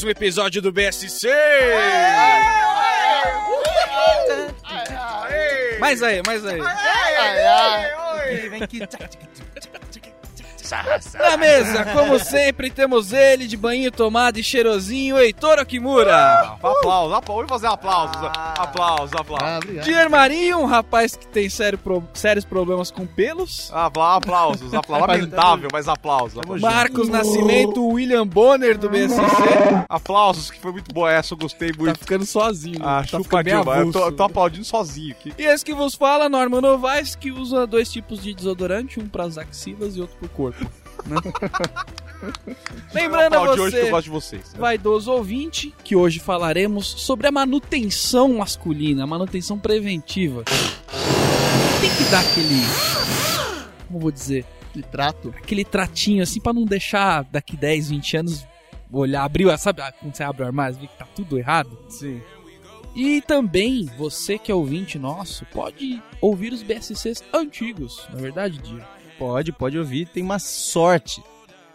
mais um episódio do BSC! Mais aí, mais aí. Vem aqui. Na mesa, como sempre, temos ele de banho tomado e cheirosinho, Heitor Okimura. Aplausos, aplausos. Vamos fazer aplausos. Ah. Aplausos, aplausos. Ah, obrigado. Dier Marinho, um rapaz que tem sério pro- sérios problemas com pelos. Apla- Aplausos, aplausos. Lamentável, mas aplausos. aplausos. Marcos Nascimento, William Bonner do BSC. Aplausos, que foi muito boa essa, eu gostei Tá muito. ficando sozinho. Ah, tá chupa Dilma. Eu tô, eu tô aplaudindo sozinho aqui. E esse que vos fala, Norman Novaes, que usa dois tipos de desodorante, um para as axilas e outro pro corpo. Né? Lembrando a hoje você, gosto de vocês. vaidoso ouvinte, que hoje falaremos sobre a manutenção masculina, a manutenção preventiva. Tem que dar aquele. Como vou dizer? Que trato. Aquele tratinho assim pra não deixar daqui 10, 20 anos olhar, abrir, sabe quando você abre o armário e vê que tá tudo errado? Sim. E também, você que é ouvinte nosso, pode ouvir os BSCs antigos, na verdade, Dia. Pode, pode ouvir. Tem uma sorte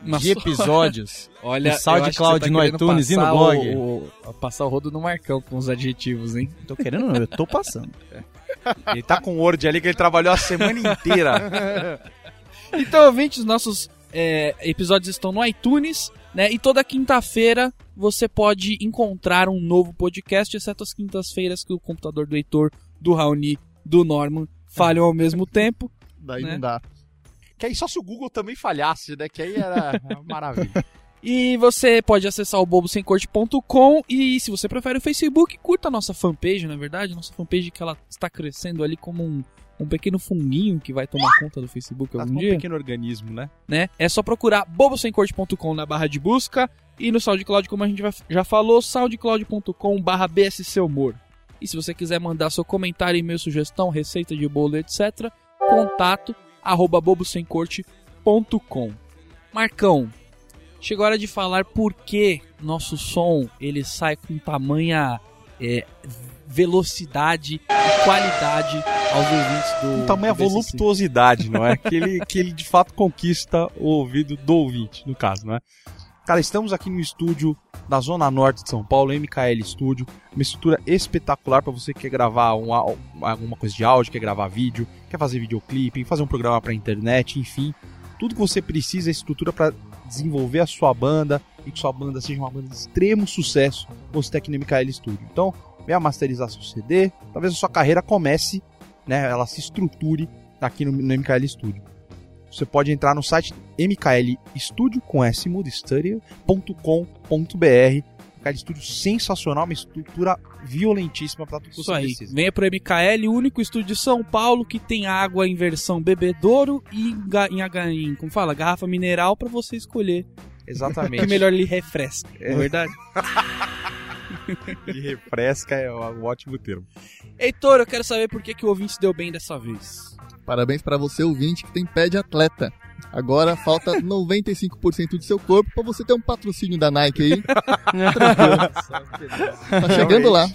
Uma de só- episódios. Olha, no SoundCloud, tá no iTunes e no blog. O, o- passar o rodo no Marcão com os adjetivos, hein? Tô querendo não, eu tô passando. Ele tá com Word ali que ele trabalhou a semana inteira. Então, ouvintes, nossos é, episódios estão no iTunes, né? E toda quinta-feira você pode encontrar um novo podcast, exceto as quintas-feiras que o computador do Heitor, do Raoni, do Norman falham ao mesmo tempo. Daí Né? não dá. Que aí só se o Google também falhasse, né? Que aí era maravilha. E você pode acessar o bobosemcorte.com e se você prefere o Facebook, curta a nossa fanpage, na verdade, nossa fanpage que ela está crescendo ali como um, um pequeno funguinho que vai tomar conta do Facebook Tá algum um dia, pequeno organismo, né? né? É só procurar bobosemcorte.com na barra de busca e no SoundCloud, como a gente já falou, soundcloud.com barra BSC Humor. E se você quiser mandar seu comentário, e-mail, sugestão, receita de bolo, etc., contato arroba bobosemcorte.com. Marcão, chegou a hora de falar por que nosso som ele sai com tamanha é, velocidade e qualidade aos ouvintes do Um tamanho do voluptuosidade, não é? Que ele, que ele de fato conquista o ouvido do ouvinte, no caso, não é? Cara, estamos aqui no estúdio da Zona Norte de São Paulo, MKL Studio, uma estrutura espetacular para você que quer gravar um, alguma coisa de áudio, quer gravar vídeo, quer fazer videoclipe, fazer um programa para internet, enfim, tudo que você precisa é estrutura para desenvolver a sua banda e que sua banda seja uma banda de extremo sucesso, você tem aqui no MKL Studio. Então, venha masterizar seu CD, talvez a sua carreira comece, né, ela se estruture aqui no, no MKL Studio. Você pode entrar no site mklstudio com s studio.com.br. MKL Studio sensacional, uma estrutura violentíssima para tudo que Isso você aí. precisa. Venha pro MKL, o único estúdio de São Paulo que tem água em versão bebedouro e em, em, como fala, garrafa mineral pra você escolher Exatamente. que melhor lhe refresca. Não é verdade? E refresca é um ótimo termo. Heitor, eu quero saber por que, que o ouvinte deu bem dessa vez. Parabéns pra você, ouvinte, que tem pé de atleta. Agora falta 95% do seu corpo pra você ter um patrocínio da Nike aí. Tá chegando lá.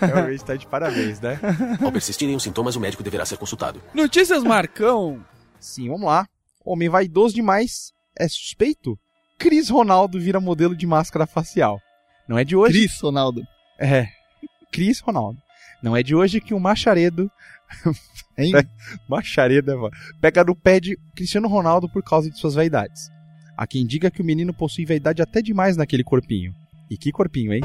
Realmente tá de parabéns, né? Ao persistirem os sintomas, o médico deverá ser consultado. Notícias Marcão. Sim, vamos lá. Homem vaidoso demais é suspeito? Cris Ronaldo vira modelo de máscara facial. Não é de hoje. Cris, Ronaldo. É. Cris Ronaldo. Não é de hoje que o Macharedo. Hein? Macharedo, é, mano, pega no pé de Cristiano Ronaldo por causa de suas vaidades. Há quem diga que o menino possui vaidade até demais naquele corpinho. E que corpinho, hein?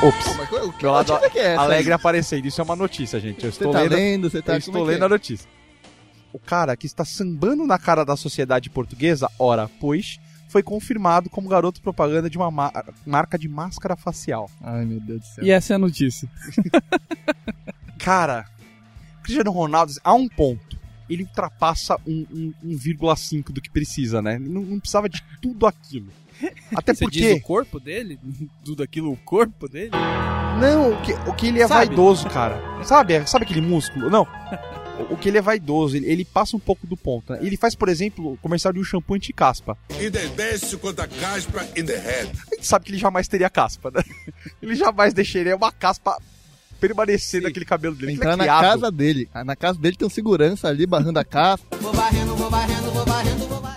Ops. Pô, mas o que Meu lado notícia que é essa? Alegre aí? aparecendo. Isso é uma notícia, gente. Eu Você estou tá lendo. lendo, você tá... eu estou é lendo é? a notícia. O cara que está sambando na cara da sociedade portuguesa, ora, pois, foi confirmado como garoto propaganda de uma ma- marca de máscara facial. Ai, meu Deus do céu. E essa é a notícia. Cara, Cristiano Ronaldo, a um ponto, ele ultrapassa um, um, 1,5 do que precisa, né? Não, não precisava de tudo aquilo. Até Você diz porque. o corpo dele? Tudo aquilo, o corpo dele? Não, o que, o que ele é Sabe? vaidoso, cara. Sabe? Sabe aquele músculo? Não. O- que ele é vaidoso, ele, ele passa um pouco do ponto. Né? Ele faz, por exemplo, o comercial de um shampoo anti-caspa. Independência contra caspa in the head. A gente sabe que ele jamais teria caspa, né? Ele jamais deixaria uma caspa permanecer naquele cabelo dele. Aquilo Entrar é na casa dele. Ah, Na casa dele tem um segurança ali barrando a casa.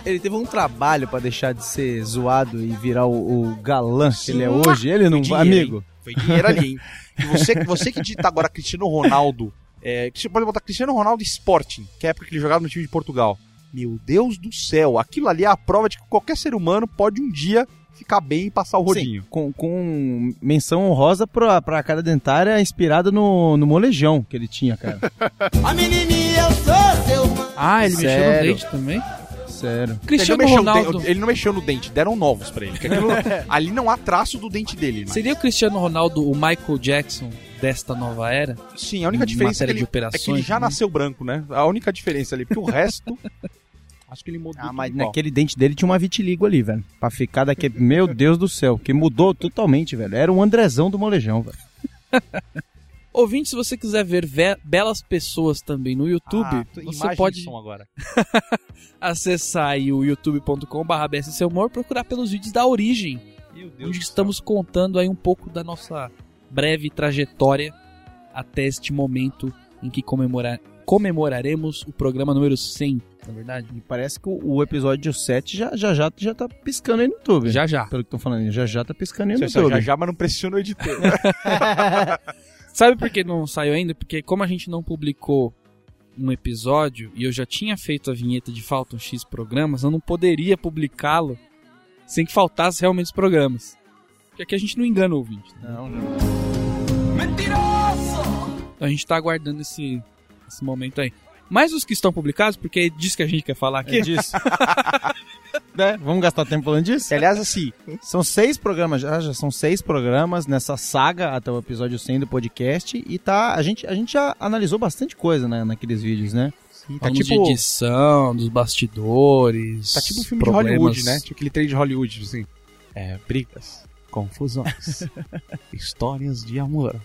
Ele Ele teve um trabalho pra deixar de ser zoado e virar o, o galã que ele é hoje. Ele não, dinheiro, amigo. Foi dinheiro ali, hein? E você, você que digita agora Cristiano Ronaldo, é, que você pode botar Cristiano Ronaldo Sporting, que é a época que ele jogava no time de Portugal. Meu Deus do céu, aquilo ali é a prova de que qualquer ser humano pode um dia ficar bem e passar o rodinho. Sim, com, com menção honrosa pra, pra cara dentária inspirada no, no molejão que ele tinha, cara. Ah, ele mexeu no Sério? dente também? Sério. Ele não, Cristiano mexeu no Ronaldo. dente, ele não mexeu no dente, deram novos pra ele. aquilo- ali não há traço do dente dele. Né? Seria o Cristiano Ronaldo o Michael Jackson desta nova era? Sim, a única diferença é que, ele, é operações, que ele já né? nasceu branco, né? A única diferença ali, porque o resto. acho que ele mudou. Ah, mas naquele dente dele tinha uma vitiligo ali, velho. Pra ficar daquele. Meu Deus do céu, que mudou totalmente, velho. Era um Andrezão do molejão, velho. Ouvinte, se você quiser ver ve- belas pessoas também no YouTube, Ah, você pode som agora. acessar aí o youtube.com.br BSC Humor procurar pelos vídeos da origem, Meu Deus onde estamos contando aí um pouco da nossa breve trajetória até este momento em que comemorar, comemoraremos o programa número 100, na verdade? E parece que o, episódio 7 já, já, já, já tá piscando aí no YouTube. Já já. Pelo que estão falando, já já tá piscando aí no Céu. YouTube. Já já, mas não pressiona o editor. Sabe por que não saiu ainda? Porque como a gente não publicou um episódio e eu já tinha feito a vinheta de Faltam X programas, eu não poderia publicá-lo sem que faltasse realmente os programas. Porque aqui a gente não engana o ouvinte. né? Não, não. Então a gente tá aguardando esse, esse momento aí. Mas os que estão publicados, porque é disso que a gente quer falar aqui. É disso. né? Vamos gastar tempo falando disso? Aliás, assim, São seis programas, já, já são seis programas nessa saga até o episódio 100 do podcast e tá, a gente, a gente já analisou bastante coisa né, naqueles vídeos, né? tá Falamos tipo, de edição, dos bastidores. tá tipo um filme problemas. de Hollywood, né? Tipo aquele trailer de Hollywood, assim. É, brigas, confusões, histórias de amor,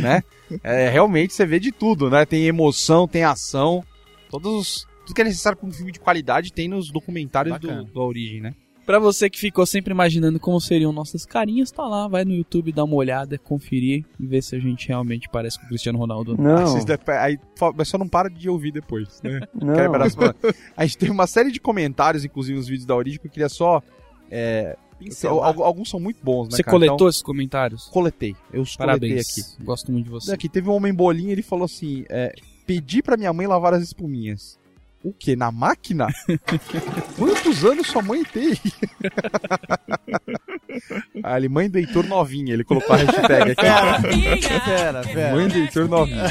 né? É, realmente você vê de tudo, né? Tem emoção, tem ação, todos os... Tudo que é necessário para um filme de qualidade tem nos documentários do, da origem, né? Pra você que ficou sempre imaginando como seriam nossas carinhas, tá lá, vai no YouTube, dá uma olhada, conferir e ver se a gente realmente parece com o Cristiano Ronaldo. Deve- aí mas só não para de ouvir depois, né? Quebra as mãos. A gente tem uma série de comentários, inclusive nos vídeos da origem, que eu queria só. é, al- al- alguns são muito bons, né? Você cara? coletou Então, esses comentários? coletei. Eu os coletei Parabéns. aqui. Gosto muito de você. Aqui teve um homem bolinha, ele falou assim: é, pedi pra minha mãe lavar as espuminhas. O quê? Na máquina? Quantos anos sua mãe tem? ah, ele, mãe do Heitor novinha, ele colocou a hashtag aqui. Pera, pera. Mãe do Heitor novinha.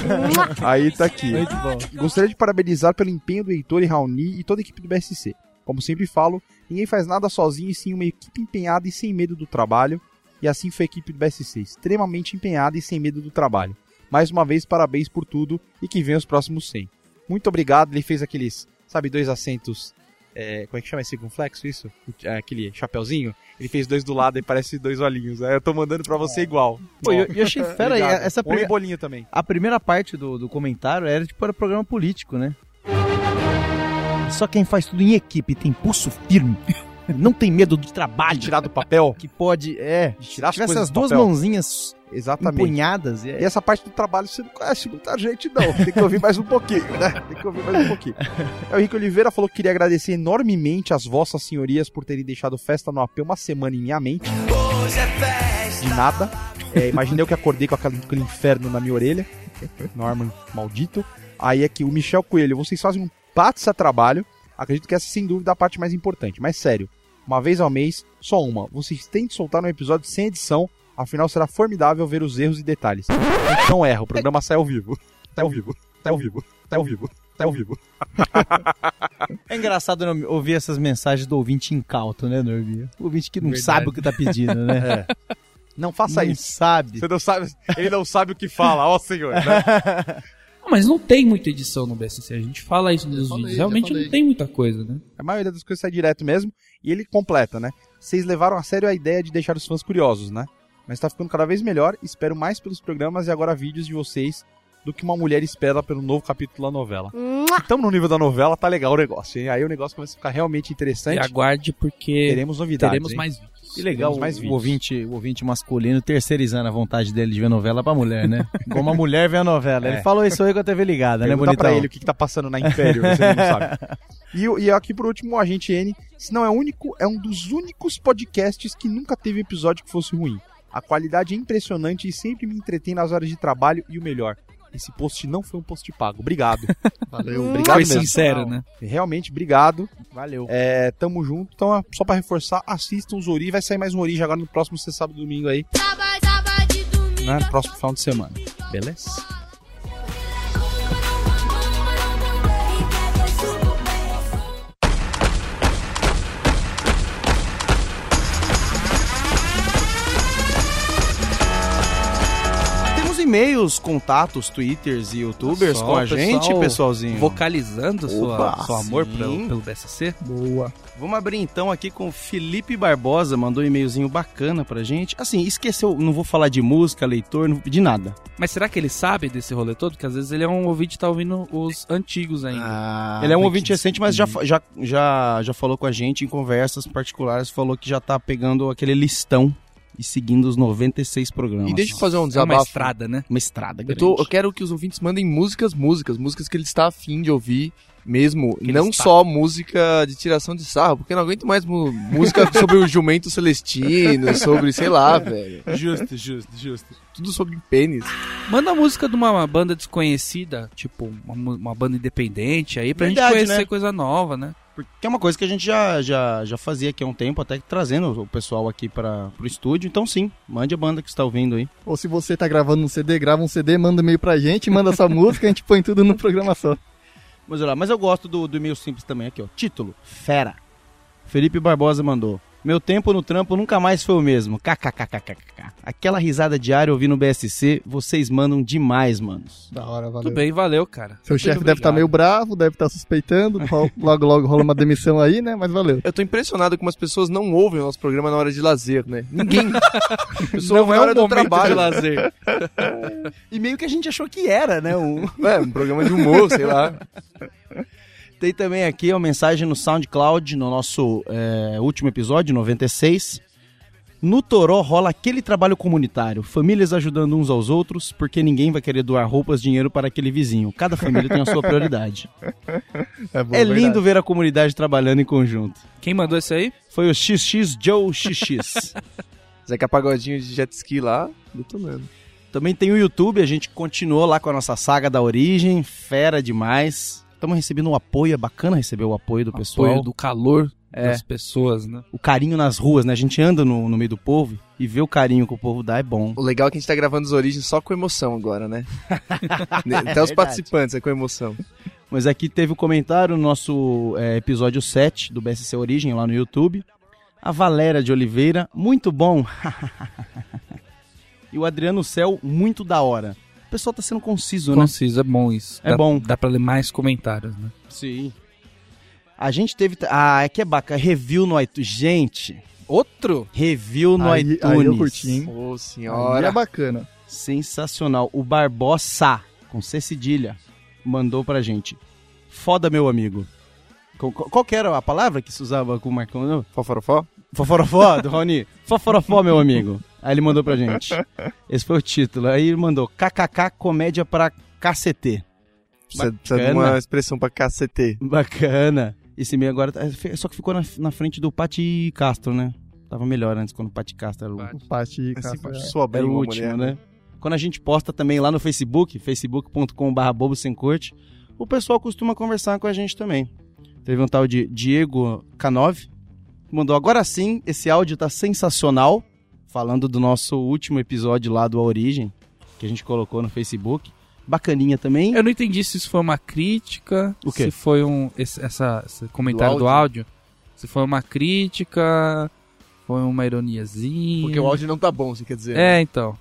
Aí tá aqui. Muito bom. Gostaria de parabenizar pelo empenho do Heitor e Raoni e toda a equipe do BSC. Como sempre falo, ninguém faz nada sozinho e sim uma equipe empenhada e sem medo do trabalho. E assim foi a equipe do BSC, extremamente empenhada e sem medo do trabalho. Mais uma vez, parabéns por tudo e que venham os próximos 100. Muito obrigado, ele fez aqueles, sabe, dois acentos. é, como é que chama esse circunflexo isso? É, Aquele chapeuzinho? Ele fez dois do lado e parece dois olhinhos. Aí eu tô mandando pra você igual. Pô, eu, eu achei fera aí, essa Homem primeira, bolinha também. a primeira parte do, do comentário era tipo era programa político, né? Só quem faz tudo em equipe tem pulso firme, não tem medo do trabalho, Tirar do papel. que pode, é, De tirar as tivesse coisas as do duas papel. mãozinhas Exatamente. empunhadas, e E essa parte do trabalho você não conhece muita gente, não. Tem que ouvir mais um pouquinho, né? Tem que ouvir mais um pouquinho. Aí o Henrique Oliveira falou que queria agradecer enormemente as vossas senhorias por terem deixado festa no AP uma semana em minha mente. De nada. É, imaginei eu que acordei com aquele, aquele inferno na minha orelha. Norman maldito. Aí aqui, o Michel Coelho, vocês fazem um pátio trabalho. Acredito que essa é sem dúvida a parte mais importante. Mas sério, uma vez ao mês, só uma. Vocês têm de soltar um episódio sem edição Afinal, será formidável ver os erros e detalhes. Não erra, o programa sai ao vivo. Sai ao vivo. Sai ao vivo. Sai ao vivo. Sai ao vivo. É engraçado né, ouvir essas mensagens do ouvinte incauto, né, Norminha? O ouvinte que não Verdade. sabe o que tá pedindo, né? Não faça não isso. sabe. Você não sabe. Ele não sabe o que fala, ó senhor. né? Mas não tem muita edição no BSC, a gente fala isso nos vídeos. Realmente não tem muita coisa, né? A maioria das coisas sai direto mesmo. E ele completa, né? Vocês levaram a sério a ideia de deixar os fãs curiosos, né? Mas tá ficando cada vez melhor. Espero mais pelos programas e agora vídeos de vocês do que uma mulher espera pelo novo capítulo da novela. Estamos no nível da novela, tá legal o negócio, hein? Aí o negócio começa a ficar realmente E interessante. aguarde porque Teremos novidades. teremos hein? mais vídeos. Que legal mais o, ouvinte, o ouvinte masculino terceirizando a vontade dele de ver novela pra mulher, né? Como a mulher vê a novela. Ele É. falou isso aí com a TV ligada, né, Pergunta bonitão? pra ele o que, que tá passando na Império, você não sabe. E, e aqui por último, o Agente N, se não é único, é um dos únicos podcasts que nunca teve episódio que fosse ruim. A qualidade é impressionante e sempre me entretém nas horas de trabalho e o melhor. Esse post não foi um post pago. Obrigado. Valeu. Obrigado Foi mesmo. sincero, né? Realmente, obrigado. Valeu. É, tamo junto. Então, ó, só pra reforçar, assistam os Ori. Vai sair mais um Ori agora no próximo sexta, sábado e domingo aí. Né? Próximo final de semana. Beleza? E-mails, contatos, twitters e youtubers Só com a pessoal gente, pessoalzinho. Vocalizando sua, Opa, seu amor pelo, pelo BSC. Boa. Vamos abrir então aqui com o Felipe Barbosa, mandou um e-mailzinho bacana pra gente. Assim, esqueceu, não vou falar de música, leitor, não vou pedir nada. Mas será que ele sabe desse rolê todo? Porque às vezes ele é um ouvinte que tá ouvindo os antigos ainda. Ah, Ele é um ouvinte recente, mas já, já, já, já falou com a gente em conversas particulares, falou que já tá pegando aquele listão e seguindo os 96 programas. E deixa eu fazer um é uma desabafo. estrada, né? Uma estrada Eu, grande. tô- eu quero que os ouvintes mandem músicas, músicas, músicas que ele está afim de ouvir mesmo. Que não só música de tiração de sarro, porque eu não aguento mais música sobre o jumento celestino, sobre, sei lá, velho. Justo, justo, justo. Tudo sobre pênis. Manda a música de uma, banda desconhecida, tipo uma, uma banda independente aí, pra Verdade, gente conhecer né? coisa nova, né? Porque é uma coisa que a gente já, já, já fazia aqui há um tempo, até que trazendo o pessoal aqui para pro estúdio. Então sim, mande a banda que está ouvindo aí. Ou se você tá gravando um CD, grava um CD, manda e-mail pra gente, manda sua música, a gente põe tudo no programa só. Mas, olha lá, mas eu gosto do, do e-mail simples também aqui, ó. Título: Fera. Felipe Barbosa mandou. Meu tempo no trampo nunca mais foi o mesmo. KKKKKK. Aquela risada diária ouvindo o BSC, vocês mandam demais, manos. Da hora, valeu. Tudo bem, valeu, cara. Seu chefe deve estar obrigado. meio bravo, deve estar suspeitando, ro- logo logo rola uma demissão aí, né? Mas valeu. Eu tô impressionado como as pessoas não ouvem o nosso programa na hora de lazer, né? Ninguém. Pessoa Não ouve é na hora um do trabalho. de lazer. E meio que a gente achou que era, né? Um... É, um programa de humor, sei lá. Tem também aqui uma mensagem no SoundCloud, no nosso é, último episódio, 96. No Toró rola aquele trabalho comunitário, famílias ajudando uns aos outros, porque ninguém vai querer doar roupas, dinheiro para aquele vizinho. Cada família tem a sua prioridade. É, bom, É lindo ver a comunidade trabalhando em conjunto. Quem mandou isso aí? Foi o XX Joe XX. Zeca Pagodinho de jet ski lá, detonando. Também tem o YouTube, a gente continuou lá com a nossa saga da origem, fera demais. Estamos recebendo um apoio, é bacana receber o apoio do pessoal. Apoio do calor É. das pessoas, né? O carinho nas ruas, né? A gente anda no, no meio do povo e vê o carinho que o povo dá é bom. O legal é que a gente tá gravando os origens só com emoção agora, né? Até os verdade. participantes é com emoção. Mas aqui teve o comentário no nosso é, episódio 7 do BSC Origem lá no YouTube. A Valéria de Oliveira, muito bom. e o Adriano Céu, muito da hora. O pessoal tá sendo conciso, né? Conciso, é bom isso. É Dá- bom. Dá pra ler mais comentários, né? Sim. A gente teve. Ah, é que é bacana. Review no iTunes. Gente, Outro? review no Aí- iTunes. aí eu curti, hein? Ô, Aí senhora. é bacana. Sensacional. O Barbosa, com C cedilha, mandou pra gente. Foda, meu amigo. Qual, qual que era a palavra que se usava com o Marcão? Não? Foforofó? Foforofó, do Raoni. Foforofó, meu amigo. Aí ele mandou pra gente. Esse foi o título. Aí ele mandou KKK Comédia pra KCT. Precisa, precisa de uma expressão pra cacete. Bacana. Esse meio agora. tá- Só que ficou na, na frente do Pati Castro, né? Tava melhor antes quando o Pati Castro era o, Pati. Pati, Assim, cara, é. era o uma último, mulher, né? Quando a gente posta também lá no Facebook, facebook.com.br bobo sem corte, o pessoal costuma conversar com a gente também. Teve um tal de Diego K9, que mandou agora sim, esse áudio tá sensacional, falando do nosso último episódio lá do A Origem, que a gente colocou no Facebook. Bacaninha também. Eu não entendi se isso foi uma crítica, O quê? se foi um esse, essa, esse comentário Do do áudio. se foi uma crítica, foi uma ironiazinha. Porque o áudio não tá bom, você quer dizer. né? É, então.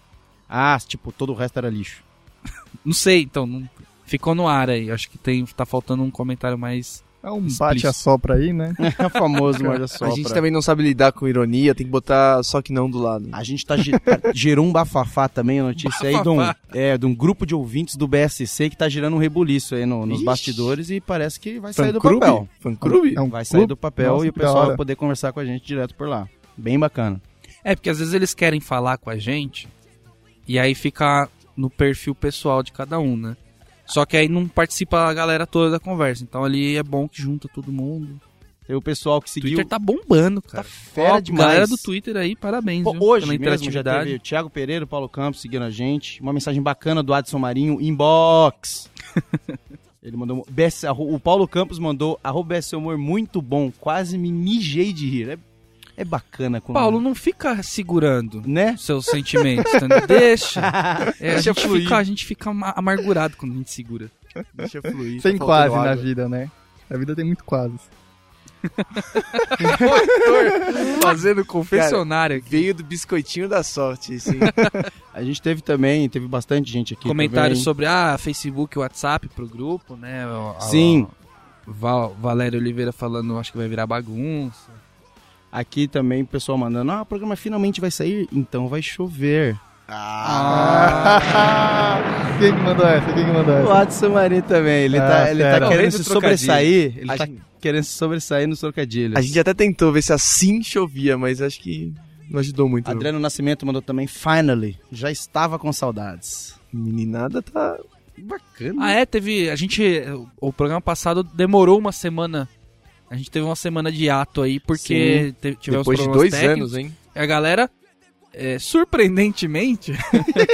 Ah, tipo, todo o resto era lixo. Não sei, então. não- Ficou no ar aí. Acho que tem, tá faltando um comentário mais. É um Explícito. bate-a-sopra aí, né? É o famoso morde a A gente também não sabe lidar com ironia, tem que botar só que não do lado. A gente tá ge- gerou um bafafá também, a notícia aí de um, Bafafá. é, de um grupo de ouvintes do BSC que tá gerando um rebuliço aí no- nos Ixi. bastidores e parece que vai sair do papel. Fã-clube? É um Vai sair clube? do papel Nossa, e o pessoal vai poder conversar com a gente direto por lá. Bem bacana. É, porque às vezes eles querem falar com a gente e aí fica no perfil pessoal de cada um, né? Só que aí não participa a galera toda da conversa. Então ali é bom que junta todo mundo. Tem o pessoal que O seguiu. Twitter tá bombando, cara. Tá fera Ó, demais. Galera do Twitter aí, parabéns, Pô, viu? hoje pela mesmo já teve o Thiago Pereira, o Paulo Campos seguindo a gente. Uma mensagem bacana do Adson Marinho, inbox. Ele mandou. BS, o Paulo Campos mandou arroba BS Humor muito bom. Quase me mijei de rir. É, é bacana quando. Paulo, não fica segurando Né? seus sentimentos, entendeu? Deixa. É, a, Deixa gente fluir. fica, a gente fica ama- amargurado quando a gente segura. Deixa fluir. Sem tá quase na vida, né? A vida tem muito quase. Fazendo confessionário aqui. Veio do biscoitinho da sorte, assim. A gente teve também, teve bastante gente aqui. Comentários sobre ah, Facebook e WhatsApp pro grupo, né? A- Sim. Val- Valério Oliveira falando, acho que vai virar bagunça. Aqui também o pessoal mandando, ah, o programa finalmente vai sair, então vai chover. Quem que mandou essa? Quem que mandou O essa? Adson Marinho também, ele, Ah, tá, ele tá querendo se sobressair, ele A tá gente- querendo se sobressair nos trocadilhos. A gente até tentou ver se assim chovia, mas acho que não ajudou muito. não. Adriano Nascimento mandou também, finally, já estava com saudades. Meninada tá. Bacana. Ah, é, teve. A gente. O programa passado demorou uma semana. A gente teve uma semana de ato aí, porque tivemos Depois de dois técnicos. anos, hein? A galera, é, surpreendentemente,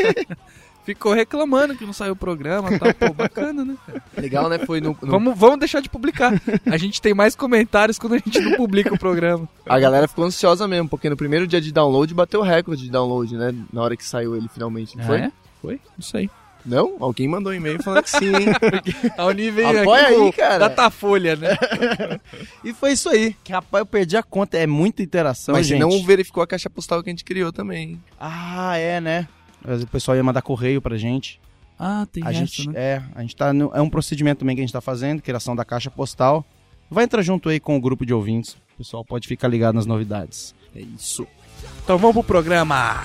ficou reclamando que não saiu o programa e tal. Pô, bacana, né? Legal, né? Foi no. no- Vamos, vamos deixar de publicar. A gente tem mais comentários quando a gente não publica o programa. A galera ficou ansiosa mesmo, porque no primeiro dia de download bateu o recorde de download, né? Na hora que saiu ele finalmente. Não foi? é? Foi? Não sei. Não? Alguém mandou um e-mail falando que sim, hein? A Univeio Apoia aí, cara. Datafolha, né? E foi isso aí. Que, rapaz, eu perdi a conta. É muita interação, Mas gente. não verificou a caixa postal que a gente criou também. hein? Ah, é, né? Mas O pessoal ia mandar correio pra gente. Ah, tem A essa, gente, né? é, a gente tá no, é um procedimento também que a gente tá fazendo, criação da caixa postal. Vai entrar junto aí com o grupo de ouvintes. O pessoal pode ficar ligado nas novidades. É isso. Então vamos pro programa.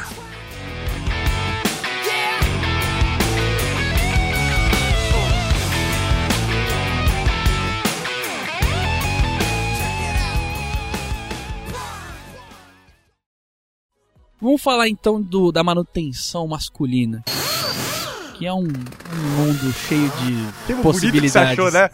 Vamos falar então do, da manutenção masculina. Que é um, um mundo cheio de Termo possibilidades. bonito que você achou, né?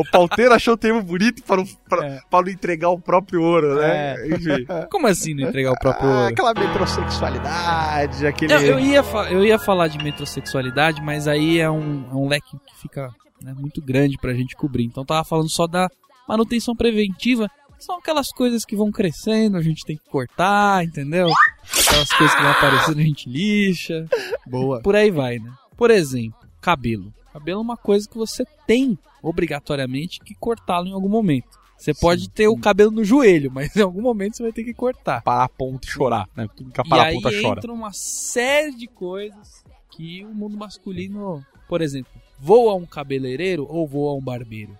O pauteiro achou o termo bonito para não, pra, pra não entregar o próprio ouro, né? Enfim. Como assim não entregar o próprio Ah, ouro? aquela metrosexualidade, aquele... Eu, eu ia eu ia falar de metrosexualidade, mas aí é um, é um leque que fica né, muito grande pra gente cobrir. Então eu tava falando só da manutenção preventiva. São aquelas coisas que vão crescendo, a gente tem que cortar, entendeu? Aquelas coisas que vão aparecendo, a gente lixa. Boa. Por aí vai, né? Por exemplo, cabelo. Cabelo é uma coisa que você tem, obrigatoriamente, que cortá-lo em algum momento. Você pode ter o cabelo no joelho, mas em algum momento você vai ter que cortar. Parar a ponta e chorar, né? Tudo que a parar a ponta chora. entra uma série de coisas que o mundo masculino, por exemplo, voa um cabeleireiro ou voa um barbeiro.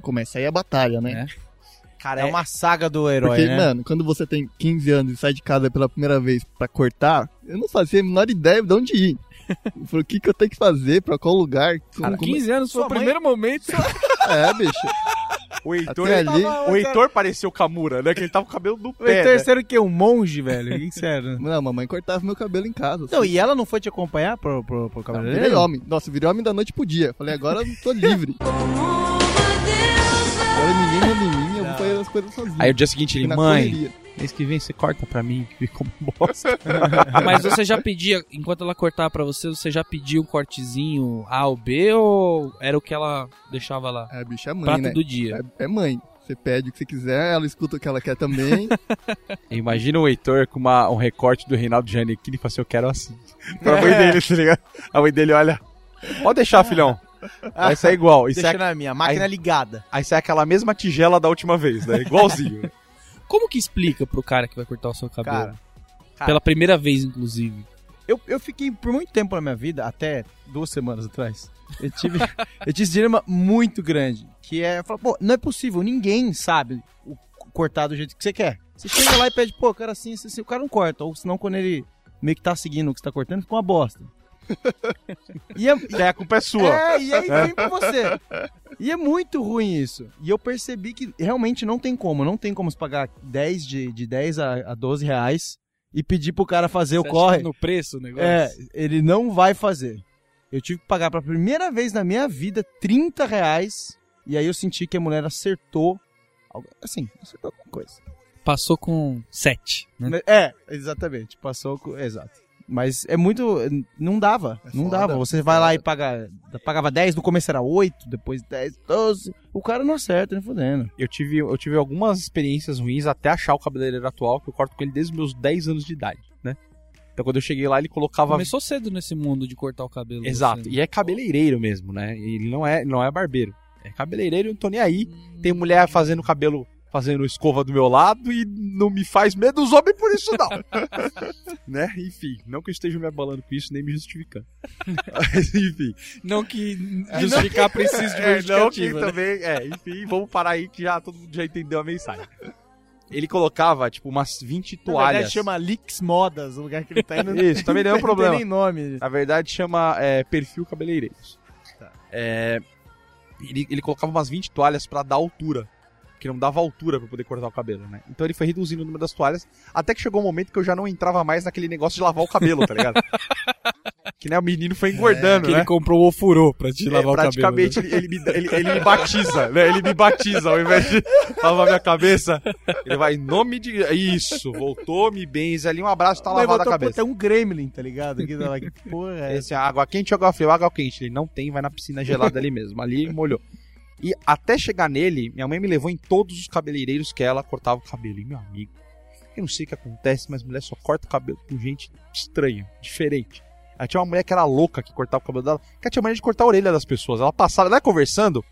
Começa aí a batalha, né? né? Cara, é, uma saga do herói, Porque, né? mano, quando você tem 15 anos e sai de casa pela primeira vez pra cortar, eu não fazia a menor ideia de onde ir. Eu falei, o que, que eu tenho que fazer? Pra qual lugar? Cara, como- 15 anos foi o primeiro momento. É, bicho. O Heitor, ali- o Heitor pareceu Kamura, né? Que ele tava com o cabelo no O pé, né? terceiro que é um monge, velho. O que sério? Não, mamãe cortava meu cabelo em casa. Não, e ela não foi te acompanhar pro, pro, pro Não, cabeleireiro? virei homem. Nossa, virei homem da noite pro dia. Falei, agora eu tô livre. Agora ninguém manda fazer as coisas sozinho. Aí o dia seguinte ele, mãe, correria. mês que vem você corta pra mim, que ficou uma bosta. Mas você já pedia, enquanto ela cortava pra você, você já pedia um cortezinho A ou B ou era o que ela deixava lá? É, bicho, é mãe, Prato né? do dia. É, é mãe. Você pede o que você quiser, ela escuta o que ela quer também. Imagina o Heitor com uma, um recorte do Reinaldo Giannichini e fala assim, eu quero assim. Pra mãe dele, tá ligado? A mãe dele olha, pode deixar, filhão. Vai sair igual. E Deixa sai, na minha, máquina Aí- ligada. aí sai aquela mesma tigela da última vez, né? Igualzinho. Como que explica pro cara que vai cortar o seu cabelo? Cara, cara. Pela primeira vez, inclusive. Eu, eu fiquei por muito tempo na minha vida, até duas semanas atrás, eu tive, eu tive esse dilema muito grande, que é, eu falo, pô, não é possível, ninguém sabe o cortar do jeito que você quer. Você chega lá e pede, pô, quero assim, assim, assim, o cara não corta, ou senão quando ele meio que tá seguindo o que você tá cortando, fica uma bosta. E, é, a culpa é sua. é, e aí vem pra você. E é muito ruim isso. E eu percebi que realmente não tem como. Não tem como se pagar 10 de, de 10 a, a 12 reais e pedir pro cara fazer Você o corre. No preço o negócio. É, ele não vai fazer. Eu tive que pagar pela primeira vez na minha vida 30 reais. E aí eu senti que a mulher acertou. algo- Assim, acertou alguma coisa. Passou com 7. Né? É, exatamente. Passou com. Exato. Mas é muito. Não dava. É não foda, dava. Você vai lá e paga. Pagava 10, no começo era 8, depois 10, 12. O cara não acerta, nem fudendo. Eu tive, eu tive algumas experiências ruins até achar o cabeleireiro atual, que eu corto com ele desde os meus 10 anos de idade, né? Então quando eu cheguei lá, ele colocava. Começou cedo nesse mundo de cortar o cabelo. Exato. você. E é cabeleireiro mesmo, né? Ele não é, não é barbeiro. É cabeleireiro, eu não tô nem aí. Tem mulher fazendo cabelo, fazendo escova do meu lado e não me faz medo dos homens por isso, não. né? Enfim, não que eu esteja me abalando com isso, nem me justificando. Mas, enfim. Não que justificar precise de É, não que justificativa. né? também, é, enfim, vamos parar aí que já todo mundo já entendeu a mensagem. Ele colocava, tipo, umas 20 Na toalhas. verdade, chama Lix Modas, o lugar que ele tá indo. Isso, também não é um problema. Não tem nem nome. Na verdade, chama é, perfil cabeleireiros. Tá. É, ele, ele colocava umas 20 toalhas pra dar altura. Que não dava altura pra poder cortar o cabelo, né? Então ele foi reduzindo o número das toalhas. Até que chegou um momento que eu já não entrava mais naquele negócio de lavar o cabelo, tá ligado? que né, o menino foi engordando, Que né? ele comprou o ofurô pra te É, lavar o cabelo. praticamente ele, ele me, ele, ele me batiza, né? Ele me batiza ao invés de lavar minha cabeça. Ele vai em nome de. Isso, voltou, me benze ali, um abraço, tá Mas lavada a cabeça. tem um gremlin, tá ligado? Que, tá lá, que porra é essa? Esse é água quente ou água fria? Água quente. Ele não tem, vai na piscina gelada ali mesmo. Ali molhou. E até chegar nele, minha mãe me levou em todos os cabeleireiros que ela cortava o cabelo. E meu amigo, eu não sei o que acontece, mas mulher só corta o cabelo com gente estranha, diferente. Aí tinha uma mulher que era louca que cortava o cabelo dela, que ela tinha mania de cortar a orelha das pessoas. Ela passava, ela ia conversando,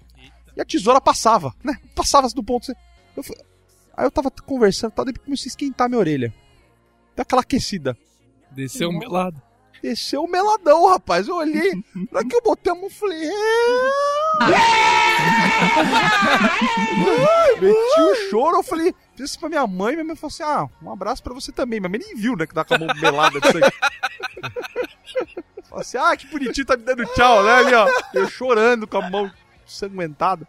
e a tesoura passava, né? Passava do ponto. Eu fui- Aí eu tava conversando, tal, daí comecei a esquentar minha orelha. Deu aquela aquecida. Desceu um melado. Desceu o meladão, rapaz. Eu olhei, na que eu botei a mão, falei. "É". Meti o choro, eu falei, fiz isso pra minha mãe, minha mãe falou assim: ah, um abraço pra você também. Minha mãe nem viu, né, que dá com a mão melada de sangue. Falou assim, ah, que bonitinho, tá me dando tchau, né, ali, ó. Eu chorando com a mão sanguentada.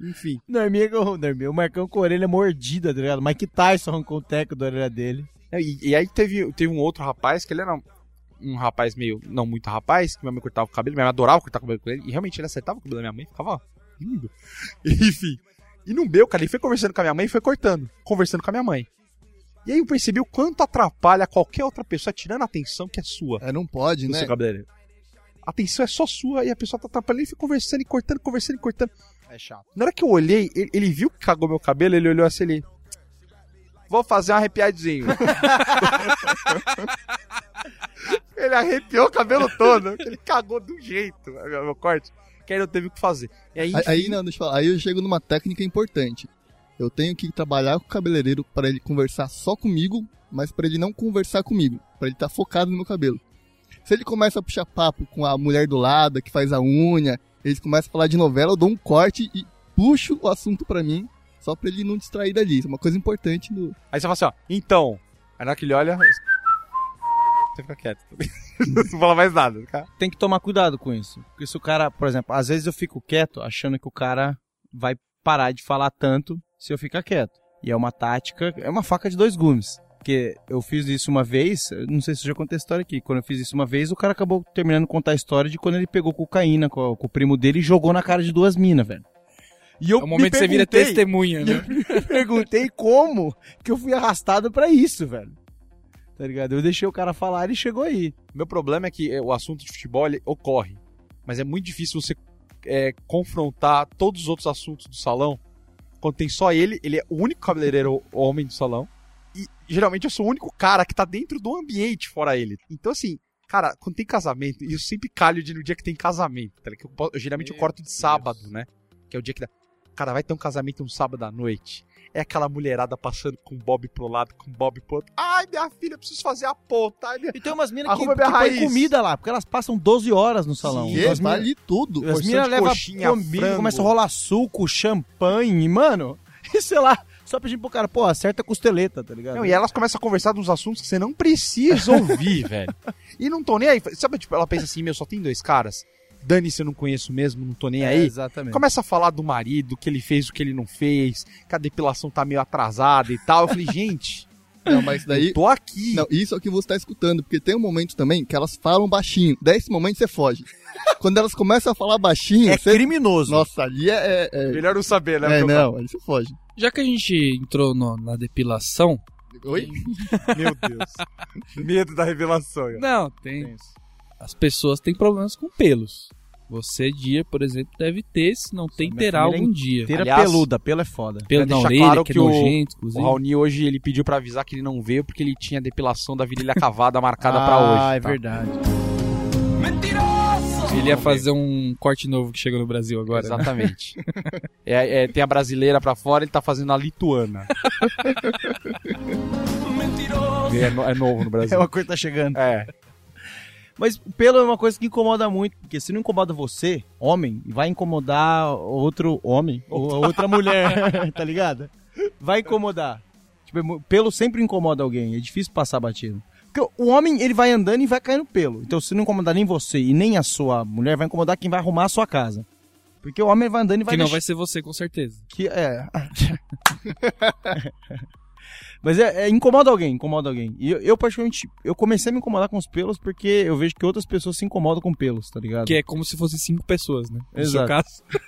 Enfim. Norminha, o Norminha, o Marcão com a orelha mordida, tá ligado? Mike Tyson arrancou o teco da orelha dele. É, E, e aí teve, teve um outro rapaz, que ele era um rapaz meio, não muito rapaz, que minha mãe cortava o cabelo, minha mãe adorava cortar o cabelo com ele, e realmente ele acertava o cabelo da minha mãe, ficava lindo. Enfim. E no meu, cara, ele foi conversando com a minha mãe e foi cortando, conversando com a minha mãe. E aí eu percebi o quanto atrapalha qualquer outra pessoa tirando a atenção que é sua É, não pode, né? seu cabeleireiro. A atenção é só sua e a pessoa tá atrapalhando e fica conversando e cortando, conversando e cortando. É chato. Na hora que eu olhei, ele, ele viu que cagou meu cabelo, ele olhou assim, ele... Vou fazer um arrepiadinho. ele arrepiou o cabelo todo. Ele cagou do jeito, meu, meu corte. Que aí não teve o que fazer. E aí, Aí, aí, enfim, não, deixa eu falar. Aí eu chego numa técnica importante. Eu tenho que trabalhar com o cabeleireiro para ele conversar só comigo, mas para ele não conversar comigo, para ele estar focado no meu cabelo. Se ele começa a puxar papo com a mulher do lado, que faz a unha, eles começam a falar de novela, eu dou um corte e puxo o assunto pra mim, só pra ele não distrair dali. Isso é uma coisa importante no. aí você fala assim, ó, então. Aí na hora que ele olha. Você fica quieto. não fala mais nada. Fica... Tem que tomar cuidado com isso. Porque se o cara, por exemplo, às vezes eu fico quieto achando que o cara vai parar de falar tanto se eu ficar quieto. E é uma tática, é uma faca de dois gumes. Porque eu fiz isso uma vez, não sei se eu já contei a história aqui. Quando eu fiz isso uma vez, o cara acabou terminando de contar a história de quando ele pegou cocaína com, com o primo dele e jogou na cara de duas minas, velho. E eu É o momento me que você vira testemunha, né? eu perguntei como que eu fui arrastado pra isso, velho. Tá ligado? Eu deixei o cara falar e ele chegou aí. Meu problema é que é, o assunto de futebol ocorre, mas é muito difícil você é, confrontar todos os outros assuntos do salão quando tem só ele, ele é o único cabeleireiro homem do salão, e geralmente eu sou o único cara que tá dentro do ambiente fora ele. Então, assim, cara, quando tem casamento, e eu sempre calho de no dia que tem casamento, tá ligado? Eu, eu geralmente eu Meu corto de Deus. sábado, né? Que é o dia que dá. Cara, vai ter um casamento um sábado à noite. É aquela mulherada passando com Bob pro lado, com Bob pro outro. Ai, minha filha, eu preciso fazer a ponta. Ai, minha... E tem umas minas que, que raiz. comida lá, porque elas passam 12 horas no salão. E Então as vale minas- tudo. As minas levam coxinha, comida, frango. começam a rolar suco, champanhe, mano. E sei lá, só pedindo pro cara, pô, acerta a costeleta, tá ligado? Não, e elas começam a conversar de uns assuntos que você não precisa ouvir, velho. E não tô nem aí. Sabe, tipo, ela pensa assim, meu, só tem dois caras. Dane-se, eu não conheço mesmo, não tô nem É, aí. exatamente. Começa a falar do marido, o que ele fez, o que ele não fez, que a depilação tá meio atrasada e tal. Eu falei, gente, Não, mas daí. eu tô aqui. Não, isso é o que você tá escutando, porque tem um momento também que elas falam baixinho. Daí esse momento você foge. Quando elas começam a falar baixinho, É você. criminoso. Nossa, ali é. é, é... Melhor não saber, né? É, eu não, aí você foge. Já que a gente entrou no- na depilação. Oi? Meu Deus. Medo da revelação. ó. Não, tem. As pessoas têm problemas com pelos. Você, dia, por exemplo, deve ter, se não tem, terá algum dia. Inteira Aliás, peluda, pelo é foda. Pelo na orelha, claro que é que o- nojento, O inclusive. Raoni hoje ele pediu pra avisar que ele não veio porque ele tinha depilação da virilha cavada marcada pra ah, hoje. é tá? verdade. Ele ia fazer um corte novo que chegou no Brasil agora. né? Exatamente. É, é, tem a brasileira pra fora, ele tá fazendo a lituana. é, no- é novo no É Brasil. uma coisa que tá chegando. É. Mas pelo é uma coisa que incomoda muito, porque se não incomoda você, homem, vai incomodar outro homem ou outra mulher, tá ligado? Vai incomodar. Tipo, pelo sempre incomoda alguém, é difícil passar batido. Porque o homem, ele vai andando e vai caindo pelo. Então, se não incomodar nem você e nem a sua mulher, vai incomodar quem vai arrumar a sua casa. Porque o homem vai andando e vai Que não deixar- vai ser você, com certeza. que é. Mas é, é, incomoda alguém, incomoda alguém. E eu, eu, particularmente, eu comecei a me incomodar com os pelos porque eu vejo que outras pessoas se incomodam com pelos, tá ligado? Que é como se fossem cinco pessoas, né? No Exato. seu caso.